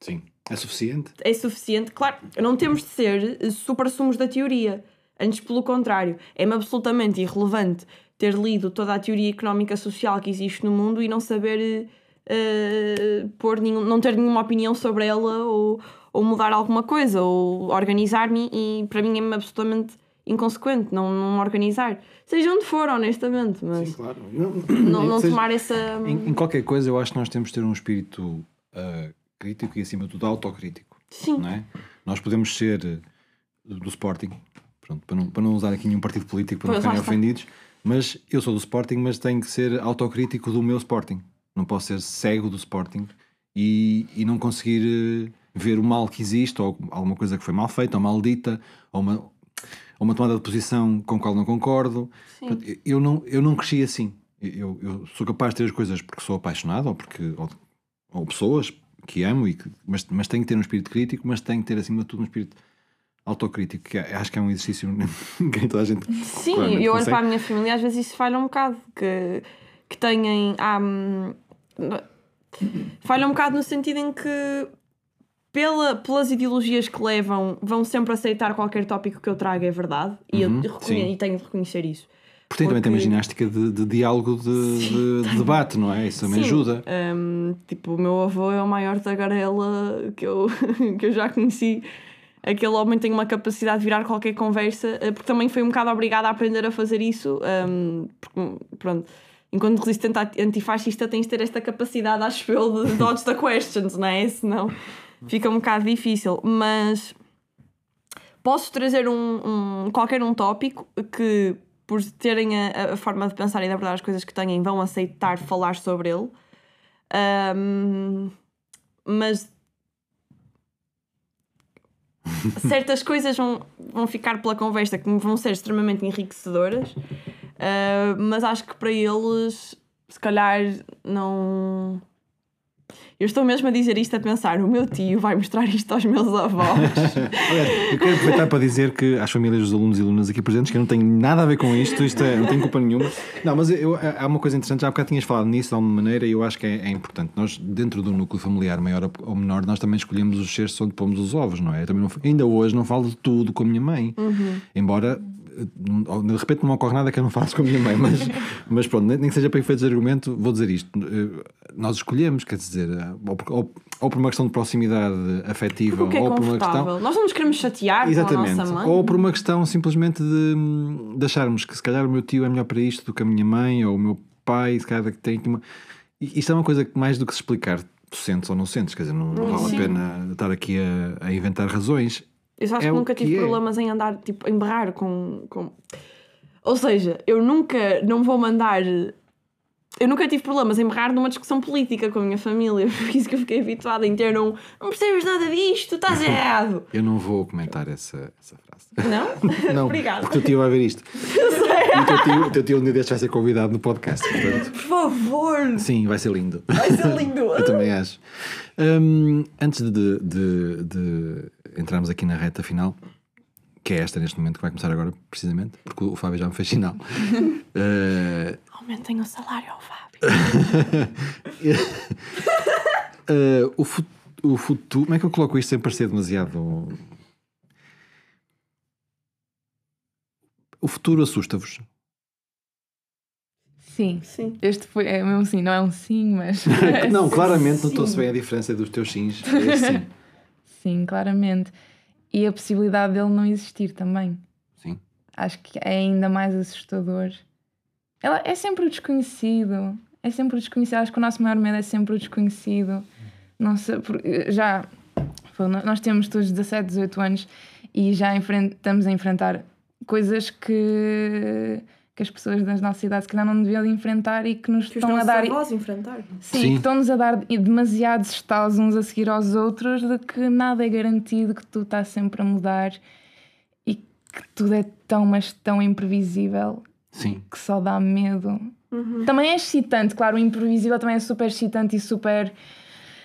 Speaker 1: Sim. É suficiente?
Speaker 4: É suficiente. Claro, não temos de ser super sumos da teoria. Antes, pelo contrário, é-me absolutamente irrelevante ter lido toda a teoria económica social que existe no mundo e não saber eh, pôr nenhum, não ter nenhuma opinião sobre ela ou, ou mudar alguma coisa ou organizar-me e para mim é-me absolutamente inconsequente não, não organizar. Seja onde for, honestamente, mas
Speaker 1: claro. Não,
Speaker 4: não, não
Speaker 1: Seja-
Speaker 4: tomar essa.
Speaker 1: Em, em qualquer coisa, eu acho que nós temos de ter um espírito ah, crítico e, acima de tudo, autocrítico.
Speaker 4: Sim.
Speaker 1: Não é? Nós podemos ser do Sporting, pronto, para, não, para não usar aqui nenhum partido político para não
Speaker 4: Pois, lá
Speaker 1: ficarem ofendidos, mas eu sou do Sporting, mas tenho que ser autocrítico do meu Sporting. Não posso ser cego do Sporting e, e não conseguir eh, ver o mal que existe ou alguma coisa que foi mal feita ou mal dita ou uma, ou uma tomada de posição com a qual não concordo. Portanto, eu, não, eu não cresci assim. Eu, eu sou capaz de ter as coisas porque sou apaixonado ou porque ou, ou pessoas que amo, e que, mas, mas tenho que ter um espírito crítico, mas tenho que ter acima de tudo um espírito autocrítico, que é- acho que é um exercício que toda a gente.
Speaker 4: Sim, eu olho
Speaker 1: consegue.
Speaker 4: para a minha família e às vezes isso falha um bocado. Que, que têm. hum, falha um bocado no sentido em que, pela, pelas ideologias que levam, vão sempre aceitar qualquer tópico que eu traga, é verdade. E
Speaker 1: Uhum,
Speaker 4: eu reconhe-
Speaker 1: sim.
Speaker 4: e tenho de reconhecer isso.
Speaker 1: Porque também tem uma ginástica de, de diálogo, de, de- de debate, não é? Isso também
Speaker 4: Sim,
Speaker 1: ajuda.
Speaker 4: hum, tipo, o meu avô é o maior tagarela que eu, que eu já conheci. Aquele homem tem uma capacidade de virar qualquer conversa, eh, porque também foi um bocado obrigado a aprender a fazer isso. hum, porque, pronto, enquanto resistente antifascista, tens de ter esta capacidade, acho eu, de dodge the questions, não é? Senão fica um bocado difícil. Mas posso trazer um, um- qualquer um tópico que, por terem a, a forma de pensar e de abordar as coisas que têm, vão aceitar falar sobre ele. Ahm, mas certas coisas vão, vão ficar pela conversa que vão ser extremamente enriquecedoras, ah, mas acho que para eles, se calhar, não. Eu estou mesmo a dizer isto a pensar, o meu tio vai mostrar isto aos meus avós.
Speaker 1: Eu quero aproveitar para dizer que às famílias dos alunos e alunas aqui presentes que eu não tenho nada a ver com isto, isto é, não tenho culpa nenhuma. Não, mas eu, há uma coisa interessante, já há bocado tinhas falado nisso de alguma maneira e eu acho que é, é importante. Nós, dentro do núcleo familiar maior ou menor, nós também escolhemos os cestos onde pomos os ovos, não é? Eu também não- ainda hoje não falo de tudo com a minha mãe, embora. De repente não me ocorre nada que eu não faço com a minha mãe, mas, mas pronto, nem que seja para efeitos de argumento, vou dizer isto. Nós escolhemos, quer dizer, ou por, ou- ou por uma questão de proximidade afetiva,
Speaker 4: é
Speaker 1: ou por uma questão.
Speaker 4: Nós não nos queremos chatear
Speaker 1: Exatamente.
Speaker 4: com a nossa mãe.
Speaker 1: Ou por uma questão simplesmente de, de acharmos que se calhar o meu tio é melhor para isto do que a minha mãe ou o meu pai, se calhar que tem uma. Isto é uma coisa que mais do que se explicar, tu sentes ou não sentes, quer dizer, não, não vale a pena estar aqui a, a inventar razões.
Speaker 4: Eu só acho
Speaker 1: É
Speaker 4: que nunca
Speaker 1: que
Speaker 4: tive
Speaker 1: é.
Speaker 4: problemas em andar, tipo, em berrar com, com. Ou seja, eu nunca não vou mandar. Eu nunca tive problemas em berrar numa discussão política com a minha família, por isso que eu fiquei habituada em ter um. Não percebes nada disto, estás errado.
Speaker 1: Eu não vou comentar essa, essa frase.
Speaker 4: Não?
Speaker 1: Não,
Speaker 4: Obrigada.
Speaker 1: porque o teu tio vai ver isto. E o teu tio, o teu tio um dia vai ser convidado no podcast. Portanto,
Speaker 4: Por favor!
Speaker 1: sim, vai ser lindo.
Speaker 4: Vai ser lindo!
Speaker 1: Eu também acho. Hum, antes de, de- de entrarmos aqui na reta final, que é esta neste momento que vai começar agora, precisamente, porque o Fábio já me fez sinal. Eh,
Speaker 4: Aumentem o salário ao Fábio.
Speaker 1: eh, o, fu- o futuro. Como é que eu coloco isto sem parecer demasiado. O futuro assusta-vos?
Speaker 3: Sim.
Speaker 4: Sim.
Speaker 3: Este foi, é mesmo sim, não é um sim, mas.
Speaker 1: Não, claramente não estou-se bem a diferença dos teus sims. É sim.
Speaker 3: Sim, claramente. E a possibilidade dele não existir também.
Speaker 1: Sim.
Speaker 3: Acho que é ainda mais assustador. Ela é sempre o desconhecido. É sempre o desconhecido. Acho que o nosso maior medo é sempre o desconhecido. Não sei, já nós temos todos 17, 18 anos e já enfren- estamos a enfrentar coisas que, que as pessoas das nossas idades se calhar não deviam de enfrentar e que nos
Speaker 4: Que
Speaker 3: estão a dar.
Speaker 4: avós enfrentar.
Speaker 3: Sim,
Speaker 1: Sim.
Speaker 3: que estão-nos a dar demasiados estalos uns a seguir aos outros de que nada é garantido, que tudo está sempre a mudar e que tudo é tão, mas tão imprevisível
Speaker 1: Sim.
Speaker 3: que só dá medo. Também é excitante, claro, o imprevisível também é super excitante e super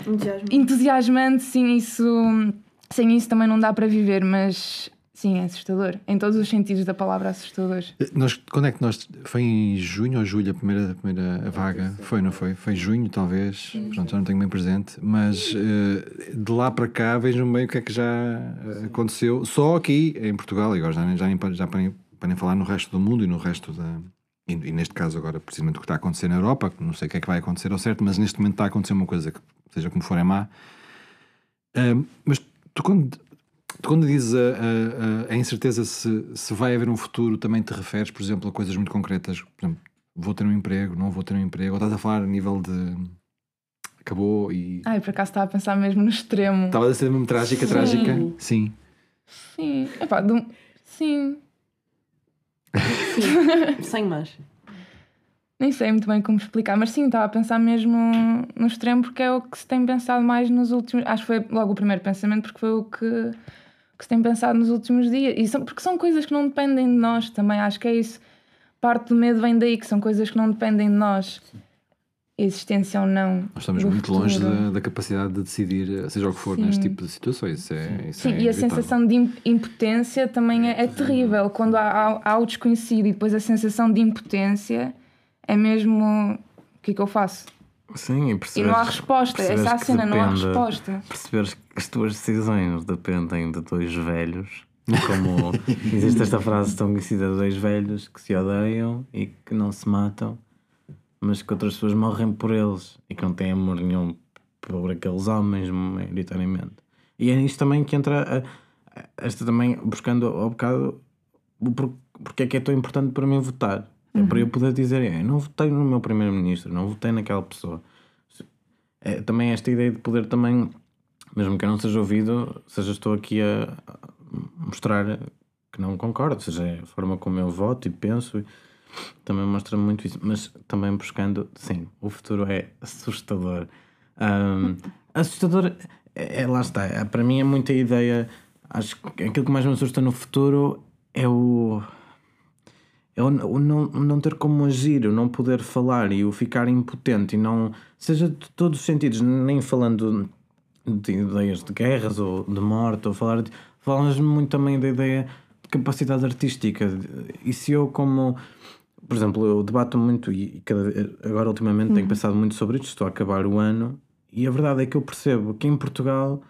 Speaker 4: Entusiasmo.
Speaker 3: entusiasmante, sim, isso sem isso também não dá para viver, mas sim, é assustador. Em todos os sentidos da palavra assustador.
Speaker 1: Nós, quando é que nós. Foi em junho ou julho a primeira, a primeira vaga? Foi, não foi? Foi junho, talvez. Pronto, já não tenho bem presente. Mas eh, de lá para cá vejam bem o que é que já eh, aconteceu. Só aqui em Portugal, e agora já, já, pa- já para, nem, para nem falar no resto do mundo e no resto da. E, e neste caso, agora, precisamente o que está a acontecer na Europa, que não sei o que é que vai acontecer ao certo, mas neste momento está a acontecer uma coisa que, seja como for, é má. Ahm, mas tu, quando, quando dizes a, a- a- incerteza se, se vai haver um futuro, também te referes, por exemplo, a coisas muito concretas. Por exemplo, vou ter um emprego, não vou ter um emprego, ou estás a falar a nível de acabou e.
Speaker 3: Ai, por acaso estava a pensar mesmo no extremo.
Speaker 1: Estava a ser mesmo trágica,
Speaker 3: Sim.
Speaker 1: trágica. Sim.
Speaker 3: Sim, Epá, de um- sim.
Speaker 4: Sem mais.
Speaker 3: Nem sei muito bem como explicar, mas sim, estava a pensar mesmo no extremo porque é o que se tem pensado mais nos últimos. Acho que foi logo o primeiro pensamento porque foi o que, que se tem pensado nos últimos dias. E são, porque são coisas que não dependem de nós também. Acho que é isso. Parte do medo vem daí, que são coisas que não dependem de nós. Existência ou não.
Speaker 1: Nós estamos muito longe
Speaker 3: futuro.
Speaker 1: da, da capacidade de decidir, seja o que for,
Speaker 3: Sim.
Speaker 1: neste tipo de situações. Isso é, isso
Speaker 3: Sim,
Speaker 1: é
Speaker 3: e a sensação de im- impotência também é, é terrível. Quando há, há, há o desconhecido e depois a sensação de impotência é mesmo. O que é que eu faço?
Speaker 2: Sim, e
Speaker 3: E
Speaker 2: perceberes,
Speaker 3: não há resposta. Essa cena, não há
Speaker 2: depende-
Speaker 3: resposta.
Speaker 2: Perceberes que as tuas decisões dependem de dois velhos. Como existe esta frase tão conhecida de dois velhos que se odeiam e que não se matam, mas que outras pessoas morrem por eles e que não têm amor nenhum por aqueles homens, maioritariamente. E é nisto também que entra a- a- esta também, buscando ao bocado o por, porque é que é tão importante para mim votar. É para eu poder dizer, "É, não votei no meu primeiro-ministro, não votei naquela pessoa. É, também esta ideia de poder também, mesmo que eu não seja ouvido, seja estou aqui a mostrar que não concordo, seja a forma como eu voto e penso, também mostra muito isso, mas também buscando, sim, o futuro é assustador. Ahm, assustador, é, é- lá está, é, para mim é muita ideia, acho que aquilo que mais me assusta no futuro é o é o, o não, não ter como agir, o não poder falar e o ficar impotente e não, seja de todos os sentidos, nem falando de ideias de guerras ou de morte, ou falar de, falamos muito também da ideia de capacidade artística. E se eu, como, por exemplo, eu debato muito e cada, agora ultimamente tenho pensado muito sobre isto, estou a acabar o ano, e a verdade é que eu percebo que em Portugal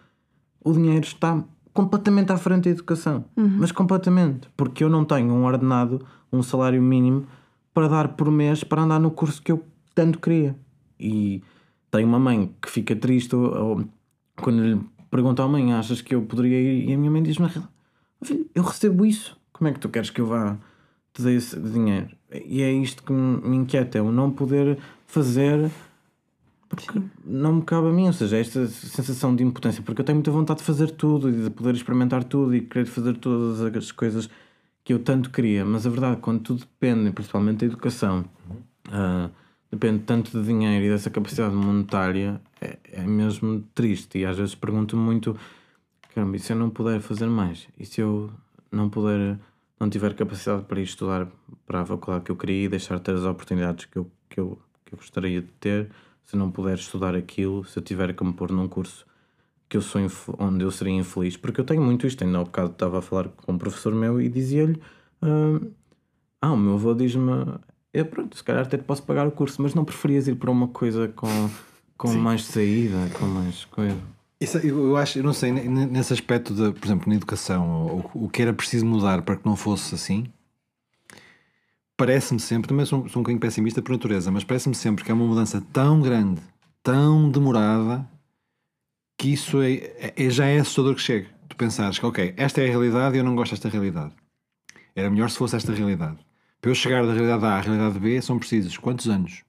Speaker 2: o dinheiro está completamente à frente da educação. Mas completamente. Porque eu não tenho um ordenado, um salário mínimo para dar por mês para andar no curso que eu tanto queria. E tenho uma mãe que fica triste ou- ou quando lhe pergunto à mãe: achas que eu poderia ir? E a minha mãe diz-me: filho, eu recebo isso. Como é que tu queres que eu vá te dê esse dinheiro? E é isto que me inquieta: é o não poder fazer porque não me cabe a mim, ou seja, esta sensação de impotência, porque eu tenho muita vontade de fazer tudo e de poder experimentar tudo e querer fazer todas as coisas que eu tanto queria, mas a verdade, quando tudo depende, principalmente da educação, ah, depende tanto de dinheiro e dessa capacidade monetária, é, é mesmo triste. E às vezes pergunto muito: caramba, e se eu não puder fazer mais? E se eu não puder, não tiver capacidade para ir estudar para a faculdade que eu queria e deixar de ter as oportunidades que eu, que eu, que eu gostaria de ter? Se não puder estudar aquilo, se eu tiver que me pôr num curso que eu sou onde eu seria infeliz, porque eu tenho muito isto. Ainda há bocado estava a falar com um professor meu e dizia-lhe: ah, ah, o meu avô diz-me, é pronto, se calhar até te posso pagar o curso, mas não preferias ir para uma coisa com, com mais saída, com mais coisa.
Speaker 1: Isso, eu, acho, eu não sei, ne- ne- nesse aspecto, de, por exemplo, na educação, ou, o que era preciso mudar para que não fosse assim, parece-me sempre, também sou, sou um bocadinho pessimista por natureza, mas parece-me sempre que é uma mudança tão grande, tão demorada, que isso é, é- já é assustador que chegue. Tu pensares que, ok, esta é a realidade e eu não gosto desta realidade. Era melhor se fosse esta realidade. Para eu chegar da realidade A à realidade B, são precisos quantos anos?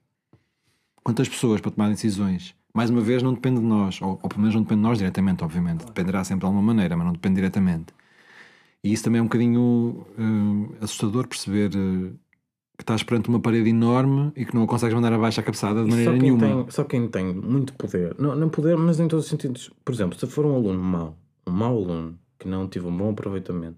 Speaker 1: Quantas pessoas para tomar decisões? Mais uma vez, não depende de nós, ou, ou pelo menos não depende de nós diretamente, obviamente. Dependerá sempre de alguma maneira, mas não depende diretamente. E isso também é um bocadinho eh, assustador perceber eh, que estás perante uma parede enorme e que não a consegues mandar abaixo a cabeçada de maneira
Speaker 2: só,
Speaker 1: nenhuma.
Speaker 2: tem, só quem tem muito poder, não, não poder, mas em todos os sentidos. Por exemplo, se eu for um aluno mau, um mau aluno que não tive um bom aproveitamento,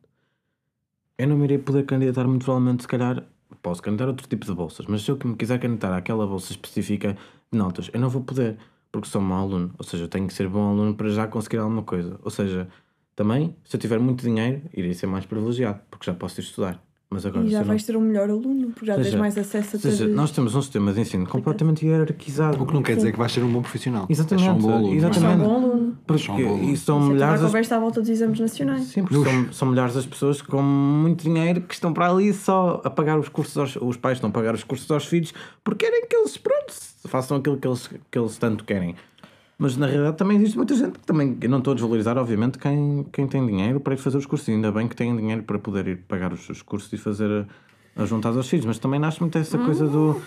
Speaker 2: eu não me irei poder candidatar muito provavelmente, se calhar, posso candidatar a outro tipo de bolsas, mas se eu que me quiser candidatar àquela bolsa específica de notas, eu não vou poder, porque sou mau aluno. Ou seja, eu tenho que ser bom aluno para já conseguir alguma coisa. Ou seja, também, se eu tiver muito dinheiro, irei ser mais privilegiado, porque já posso ir estudar. Mas agora,
Speaker 4: E já
Speaker 2: se eu não-
Speaker 4: vais ter um melhor aluno, porque já tens
Speaker 2: Seja-
Speaker 4: mais acesso a
Speaker 2: ou seja, nós temos um sistema de ensino completamente hierarquizado.
Speaker 1: O que não quer dizer que vais ser um bom profissional.
Speaker 2: Exatamente,
Speaker 1: És só um bom aluno.
Speaker 4: Mas só um
Speaker 2: exatamente.
Speaker 4: bom aluno.
Speaker 2: Porque
Speaker 1: um bom aluno.
Speaker 2: e são
Speaker 4: Isso é
Speaker 2: milhares as
Speaker 4: conversa à volta dos exames nacionais.
Speaker 2: Sim, porque são, são milhares as pessoas com muito dinheiro que estão para ali só a pagar os cursos aos, os pais estão a pagar os cursos aos filhos porque querem que eles pronto, façam aquilo que eles, que eles tanto querem. Mas na realidade também existe muita gente que também, eu não estou a desvalorizar, obviamente, quem, quem tem dinheiro para ir fazer os cursos. Ainda bem que têm dinheiro para poder ir pagar os, os cursos e fazer a, a juntar aos filhos. Mas também nasce muito essa coisa do.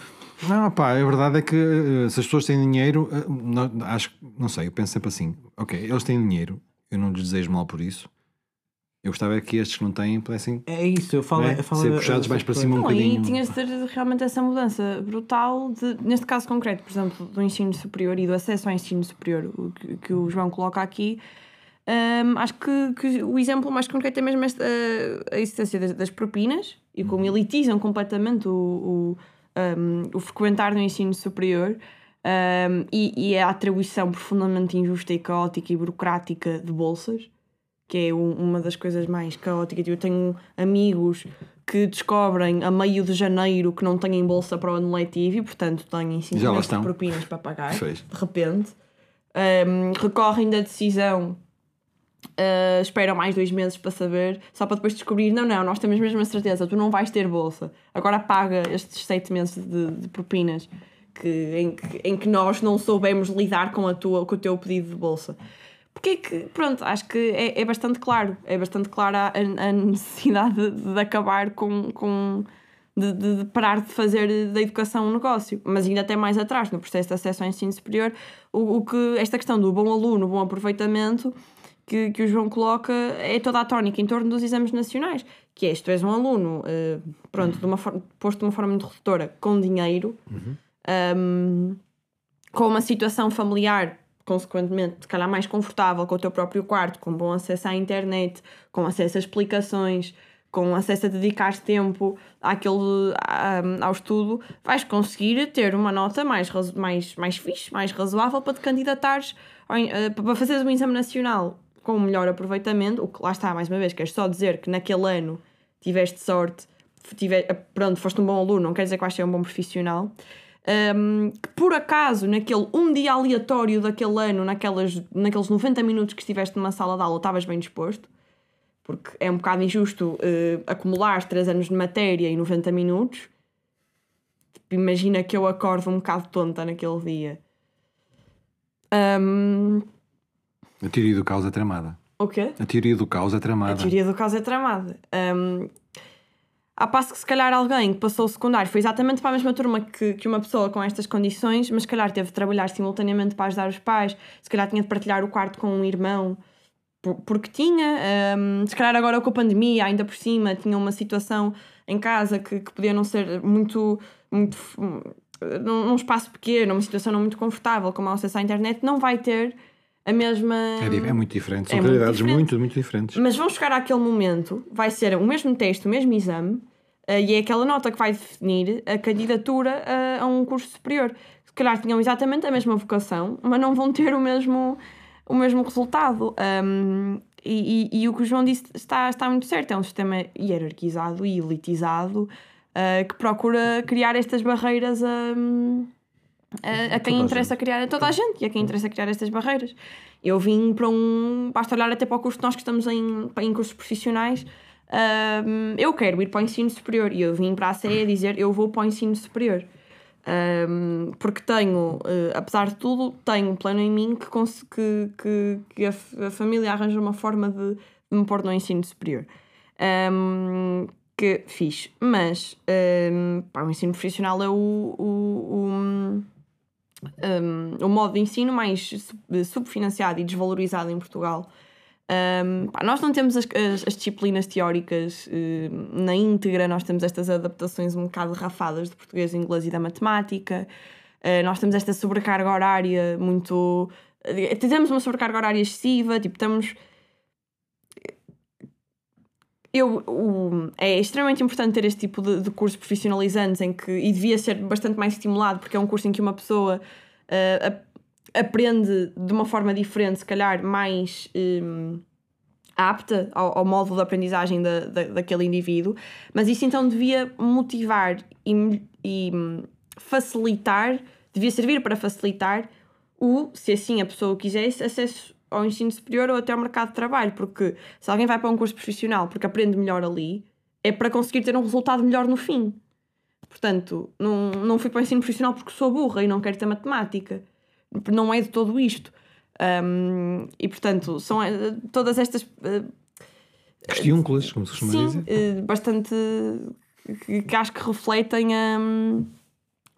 Speaker 1: Não, pá, a verdade é que eh, se as pessoas têm dinheiro, eh, não, acho, não sei, eu penso sempre assim, ok, eles têm dinheiro, eu não lhes desejo mal por isso. Eu gostava que estes que não têm pudessem
Speaker 2: É isso, eu falo.
Speaker 1: É?
Speaker 2: eu falo
Speaker 1: Ser puxados mais para cima um
Speaker 4: Não, e
Speaker 1: bocadinho.
Speaker 4: tinhas de ter realmente essa mudança brutal, de, neste caso concreto, por exemplo, do ensino superior e do acesso ao ensino superior, o que, que o João coloca aqui. hum, acho que, que o exemplo mais concreto é mesmo esta, a existência das, das propinas e como elitizam completamente o, o, hum, o frequentar no ensino superior. hum, e, e a atribuição profundamente injusta e caótica e burocrática de bolsas, que é um- uma das coisas mais caóticas. Eu tenho amigos que descobrem a meio de janeiro que não têm bolsa para o ano letivo e, portanto, têm ensino
Speaker 1: Já lá
Speaker 4: de
Speaker 1: estão.
Speaker 4: propinas para pagar,
Speaker 1: Pois.
Speaker 4: de repente. Um, recorrem da decisão, uh, esperam mais dois meses para saber, só para depois descobrir: não, não, nós temos mesmo a certeza, tu não vais ter bolsa, agora paga estes sete meses de, de propinas que, em, que, em que nós não soubemos lidar com, a tua, com o teu pedido de bolsa. Porque é que, pronto, acho que é, é bastante claro, é bastante clara a, a necessidade de, de acabar com. com de, de- de parar de fazer da educação um negócio, mas ainda até mais atrás, no processo de acesso ao ensino superior, o, o que esta questão do bom aluno, bom aproveitamento, que, que o João coloca, é toda a tónica em torno dos exames nacionais, que é, se tu és um aluno, eh, pronto, de uma forma, posto de uma forma muito redutora, com dinheiro, um, com uma situação familiar, consequentemente, se calhar mais confortável com o teu próprio quarto, com bom acesso à internet, com acesso a explicações, com acesso a dedicar tempo àquele, à- ao estudo, vais conseguir ter uma nota mais, mais, mais fixe, mais razoável para te candidatares, eh, para fazeres um exame nacional com um melhor aproveitamento, o que lá está, mais uma vez, queres só dizer que naquele ano tiveste sorte, tive, pronto, foste um bom aluno, não quer dizer que vais ser um bom profissional, um, que por acaso, naquele um dia aleatório daquele ano, naquelas, naqueles 90 minutos que estiveste numa sala de aula, estavas bem disposto, porque é um bocado injusto uh, acumular 3 anos de matéria em 90 minutos. Tipo, imagina que eu acordo um bocado tonta naquele dia. Um,
Speaker 1: A teoria do caos é tramada.
Speaker 4: o quê?
Speaker 1: A teoria do caos é
Speaker 4: A
Speaker 1: tramada.
Speaker 4: teoria do caos é tramada. Um, Há passo que se calhar alguém que passou o secundário foi exatamente para a mesma turma que, que uma pessoa com estas condições, mas se calhar teve de trabalhar simultaneamente para ajudar os pais, se calhar tinha de partilhar o quarto com um irmão, por- porque tinha, um, se calhar agora com a pandemia, ainda por cima, tinha uma situação em casa que, que podia não ser muito, muito hum, num, num espaço pequeno, uma situação não muito confortável, como a acesso à internet, não vai ter a mesma.
Speaker 1: É, é muito diferente. São
Speaker 4: É muito
Speaker 1: realidades
Speaker 4: diferente.
Speaker 1: muito, muito diferentes.
Speaker 4: Mas vão chegar àquele momento, vai ser o mesmo texto, o mesmo exame, eh, e é aquela nota que vai definir a candidatura a, a um curso superior. Se calhar tinham exatamente a mesma vocação, mas não vão ter o mesmo, o mesmo resultado. Um, e, e- e o que o João disse está, está muito certo. É um sistema hierarquizado e elitizado eh, que procura criar estas barreiras a, a, a quem
Speaker 2: Toda a
Speaker 4: interessa criar, a toda a gente, e a quem interessa criar estas barreiras. Eu vim para um. Basta olhar até para o curso que nós que estamos em, em cursos profissionais. ahm, eu quero ir para o ensino superior e eu vim para a CE dizer eu vou para o ensino superior. Ahm, porque tenho, eh, apesar de tudo, tenho um plano em mim que, que, que, que a, a família arranja uma forma de, de me pôr no ensino superior. Ahm, que fiz. Mas ahm, pá, o ensino profissional é o, o, o, um, o modo de ensino mais sub- subfinanciado e desvalorizado em Portugal. Um, pá, nós não temos as, as, as disciplinas teóricas uh, na íntegra, nós temos estas adaptações um bocado rafadas de português, inglês e da matemática. Uh, nós temos esta sobrecarga horária muito. Uh, temos uma sobrecarga horária excessiva, tipo, estamos. Eu, o, é extremamente importante ter este tipo de, de cursos profissionalizantes em que, e devia ser bastante mais estimulado, porque é um curso em que uma pessoa aprende de uma forma diferente, se calhar mais um, apta ao, ao módulo de aprendizagem da, da, daquele indivíduo, mas isso então devia motivar e, e hum, facilitar, devia servir para facilitar o, se assim a pessoa quisesse, acesso ao ensino superior ou até ao mercado de trabalho, porque se alguém vai para um curso profissional porque aprende melhor ali, é para conseguir ter um resultado melhor no fim. Portanto, não, não fui para o ensino profissional porque sou burra e não quero ter matemática não é de todo isto. Um, e portanto, são uh, todas estas. Uh,
Speaker 1: Questiúnculas, como se costuma
Speaker 4: sim,
Speaker 1: dizer.
Speaker 4: Uh, bastante. Que, que, acho que refletem, um,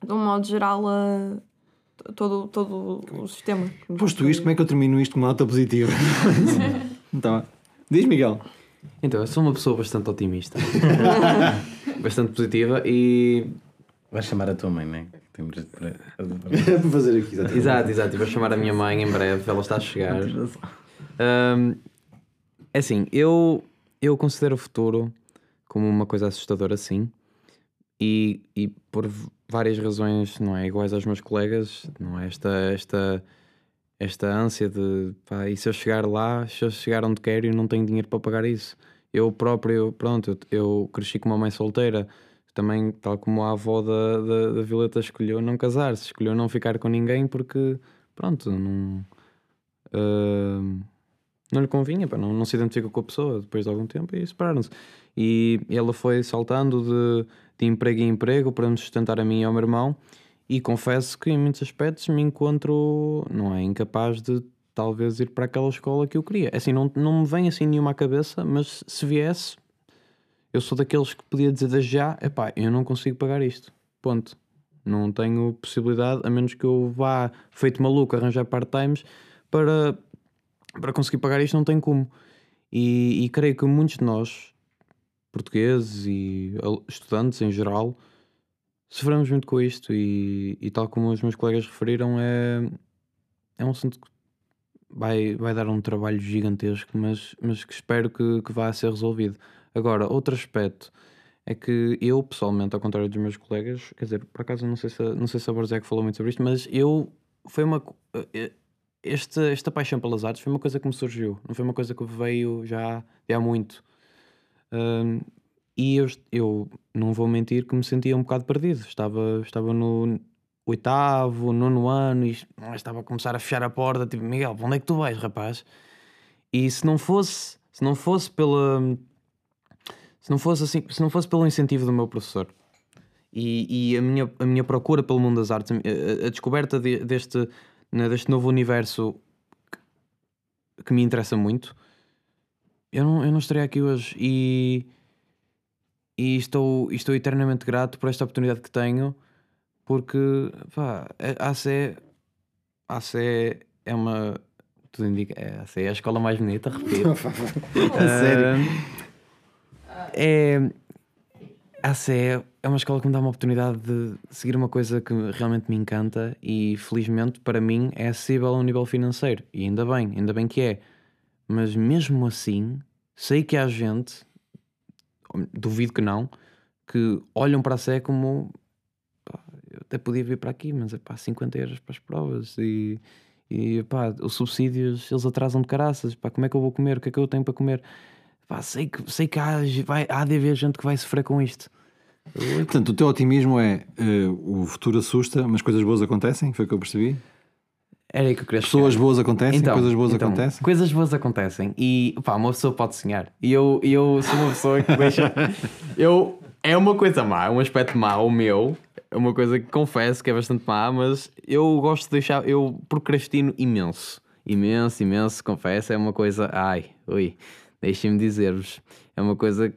Speaker 4: de um modo geral, a, todo, todo o sistema.
Speaker 1: Posto isto, como é que eu termino isto com uma nota positiva? então, diz Miguel.
Speaker 5: Então, eu sou uma pessoa bastante otimista, bastante positiva e.
Speaker 2: Vais chamar a tua mãe, não é? Temos
Speaker 1: para fazer aqui,
Speaker 5: exatamente. Exato, exato. Vou chamar a minha mãe em breve, ela está a chegar. Um, é assim, eu, eu considero o futuro como uma coisa assustadora, sim. E, e por várias razões, não é? Iguais aos meus colegas, não é? Esta, esta, esta ânsia de pá, e se eu chegar lá, se eu chegar onde quero e não tenho dinheiro para pagar isso. Eu próprio, pronto, eu, cresci com uma mãe solteira também, tal como a avó da, da, da Violeta escolheu não casar-se, escolheu não ficar com ninguém porque, pronto, não, uh, não lhe convinha, pá, não, não se identifica com a pessoa depois de algum tempo e separaram-se. E ela foi saltando de, de emprego em emprego para nos sustentar a mim e ao meu irmão. E confesso que em muitos aspectos me encontro, não é, incapaz de talvez ir para aquela escola que eu queria. É assim, não, não me vem assim nenhuma à cabeça, mas se viesse, eu sou daqueles que podia dizer desde já: epá, eu não consigo pagar isto. Ponto. Não tenho possibilidade, a menos que eu vá feito maluco arranjar part-times para, para conseguir pagar isto, não tem como. E, e creio que muitos de nós, portugueses e estudantes em geral, sofremos muito com isto. E, e tal como os meus colegas referiram, é, é um assunto que vai, vai dar um trabalho gigantesco, mas, mas que espero que, que vá ser resolvido. Agora, outro aspecto é que eu, pessoalmente, ao contrário dos meus colegas, quer dizer, por acaso não sei se, não sei se a Borzec falou muito sobre isto, mas eu foi uma. Eh, esta, esta paixão pelas artes foi uma coisa que me surgiu, não foi uma coisa que veio já de há muito. Um, e eu, eu não vou mentir que me sentia um bocado perdido. Estava, estava no oitavo, nono ano e estava a começar a fechar a porta, tipo, Miguel, para onde é que tu vais, rapaz? E se não fosse, se não fosse pela, se não fosse assim, se não fosse pelo incentivo do meu professor e, e a, minha, a minha procura pelo mundo das artes, a, a descoberta de, deste, né, deste novo universo que, que, me interessa muito, eu não, eu não estaria aqui hoje e, e estou, estou eternamente grato por esta oportunidade que tenho, porque pá, a ACE, a ACE é uma. Tudo indica, é, a ACE é a escola mais bonita, repito.
Speaker 1: a sério
Speaker 5: é. A CE é uma escola que me dá uma oportunidade de seguir uma coisa que realmente me encanta e felizmente para mim é acessível ao nível financeiro. E ainda bem, ainda bem que é. Mas mesmo assim, sei que há gente, duvido que não, que olham para a CE como pá, eu até podia vir para aqui, mas é pá, 50 euros para as provas e, e pá, os subsídios eles atrasam de caraças, pá, como é que eu vou comer? O que é que eu tenho para comer? Pá, sei que, sei que há, vai, há de haver gente que vai sofrer com isto.
Speaker 1: Portanto, o teu otimismo é uh, o futuro assusta, mas coisas boas acontecem? Foi o que eu percebi?
Speaker 5: Era aí que eu queria
Speaker 1: Pessoas boas acontecem, então, coisas boas então, acontecem.
Speaker 5: Coisas boas acontecem e pá, uma pessoa pode sonhar. E eu, eu sou uma pessoa que deixa. eu, é uma coisa má, é um aspecto mau meu, é uma coisa que confesso que é bastante má, mas eu gosto de deixar. Eu procrastino imenso. Imenso, imenso, confesso. É uma coisa. Ai, ui deixem-me dizer-vos, é uma coisa.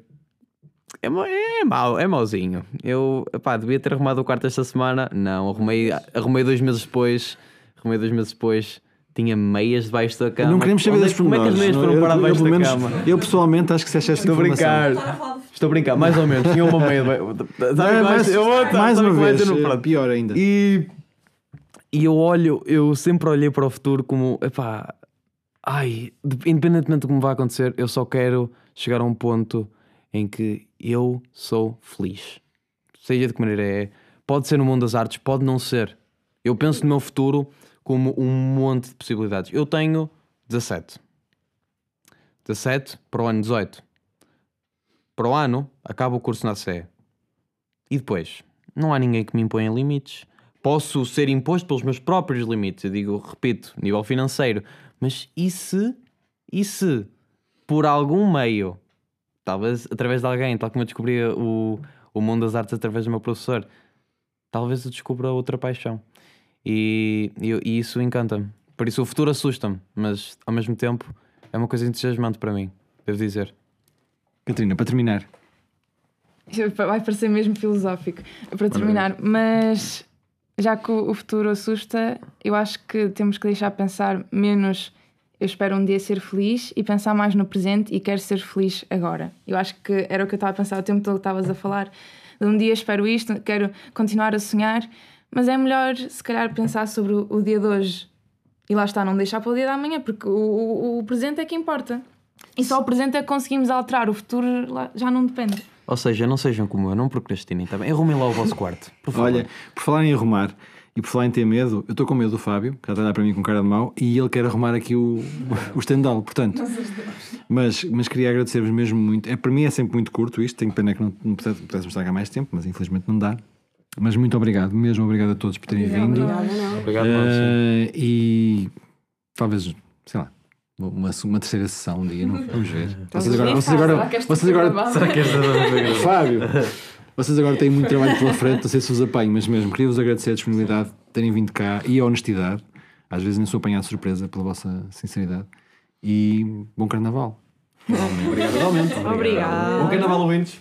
Speaker 5: É, é mau, é mauzinho. Eu, pá, devia ter arrumado o quarto esta semana. Não, arrumei, arrumei dois meses depois. Arrumei dois meses depois. tinha meias debaixo da cama.
Speaker 1: Não queremos saber
Speaker 5: é
Speaker 1: desses
Speaker 5: que- Como é que as meias foram parar debaixo da
Speaker 1: menos,
Speaker 5: cama?
Speaker 1: Eu pessoalmente acho que se é de
Speaker 5: Estou a brincar. Estou a brincar, mais ou menos. Tinha uma meia. de-
Speaker 1: Não, é mais, uma vez,
Speaker 5: pronto.
Speaker 1: pior ainda.
Speaker 5: E, e eu olho, eu sempre olhei para o futuro como, epá, ai, de- independentemente do que me vai acontecer, eu só quero chegar a um ponto em que eu sou feliz. Seja de que maneira é. Pode ser no mundo das artes, pode não ser. Eu penso no meu futuro como um monte de possibilidades. Eu tenho 17. 17 para o ano 18. Para o ano, acaba o curso na CE. E depois? Não há ninguém que me imponha limites. Posso ser imposto pelos meus próprios limites. Eu digo, repito, nível financeiro. Mas e se, e se por algum meio, talvez através de alguém, tal como eu descobri o, o mundo das artes através do meu professor, talvez eu descubra outra paixão. E, e, e isso encanta-me. Por isso o futuro assusta-me, mas ao mesmo tempo é uma coisa entusiasmante para mim, devo dizer.
Speaker 1: Catarina, para terminar,
Speaker 3: Vai parecer mesmo filosófico para terminar, mas já que o o futuro assusta, eu acho que temos que deixar pensar menos. Eu espero um dia ser feliz e pensar mais no presente e quero ser feliz agora. Eu acho que era o que eu estava a pensar o tempo todo que estavas a falar. De um dia espero isto, quero continuar a sonhar, mas é melhor se calhar pensar sobre o, o dia de hoje e lá está, não deixar para o dia da manhã, porque o, o, o presente é que importa. E só o presente é que conseguimos alterar, o futuro lá- já não depende.
Speaker 5: Ou seja, não sejam como eu, não procrastinem, tá bem? Arrumem lá o vosso quarto, por favor.
Speaker 1: olha, por falar em arrumar e por falar em ter medo, eu estou com medo do Fábio, que está a olhar para mim com cara de mau, e ele quer arrumar aqui o, o estendal, portanto. Mas, mas queria agradecer-vos mesmo muito. É, para mim é sempre muito curto isto, tenho pena que não, não pudesse- pudéssemos estar cá mais tempo, mas infelizmente não dá. Mas muito obrigado, mesmo obrigado a todos por terem vindo.
Speaker 5: Obrigado, Márcio.
Speaker 1: Eh, e talvez, sei lá, uma, uma terceira sessão um dia, não, vamos ver. Vocês agora, vocês agora, vocês agora?
Speaker 2: Será que esta
Speaker 1: Fábio, vocês agora têm muito trabalho pela frente, não sei se vos apanho, mas mesmo queria-vos agradecer a disponibilidade de terem vindo cá e a honestidade. Às vezes nem sou apanhado de surpresa pela vossa sinceridade. E bom carnaval.
Speaker 5: Obrigado, igualmente.
Speaker 4: Obrigada.
Speaker 5: Bom carnaval, ouvintes.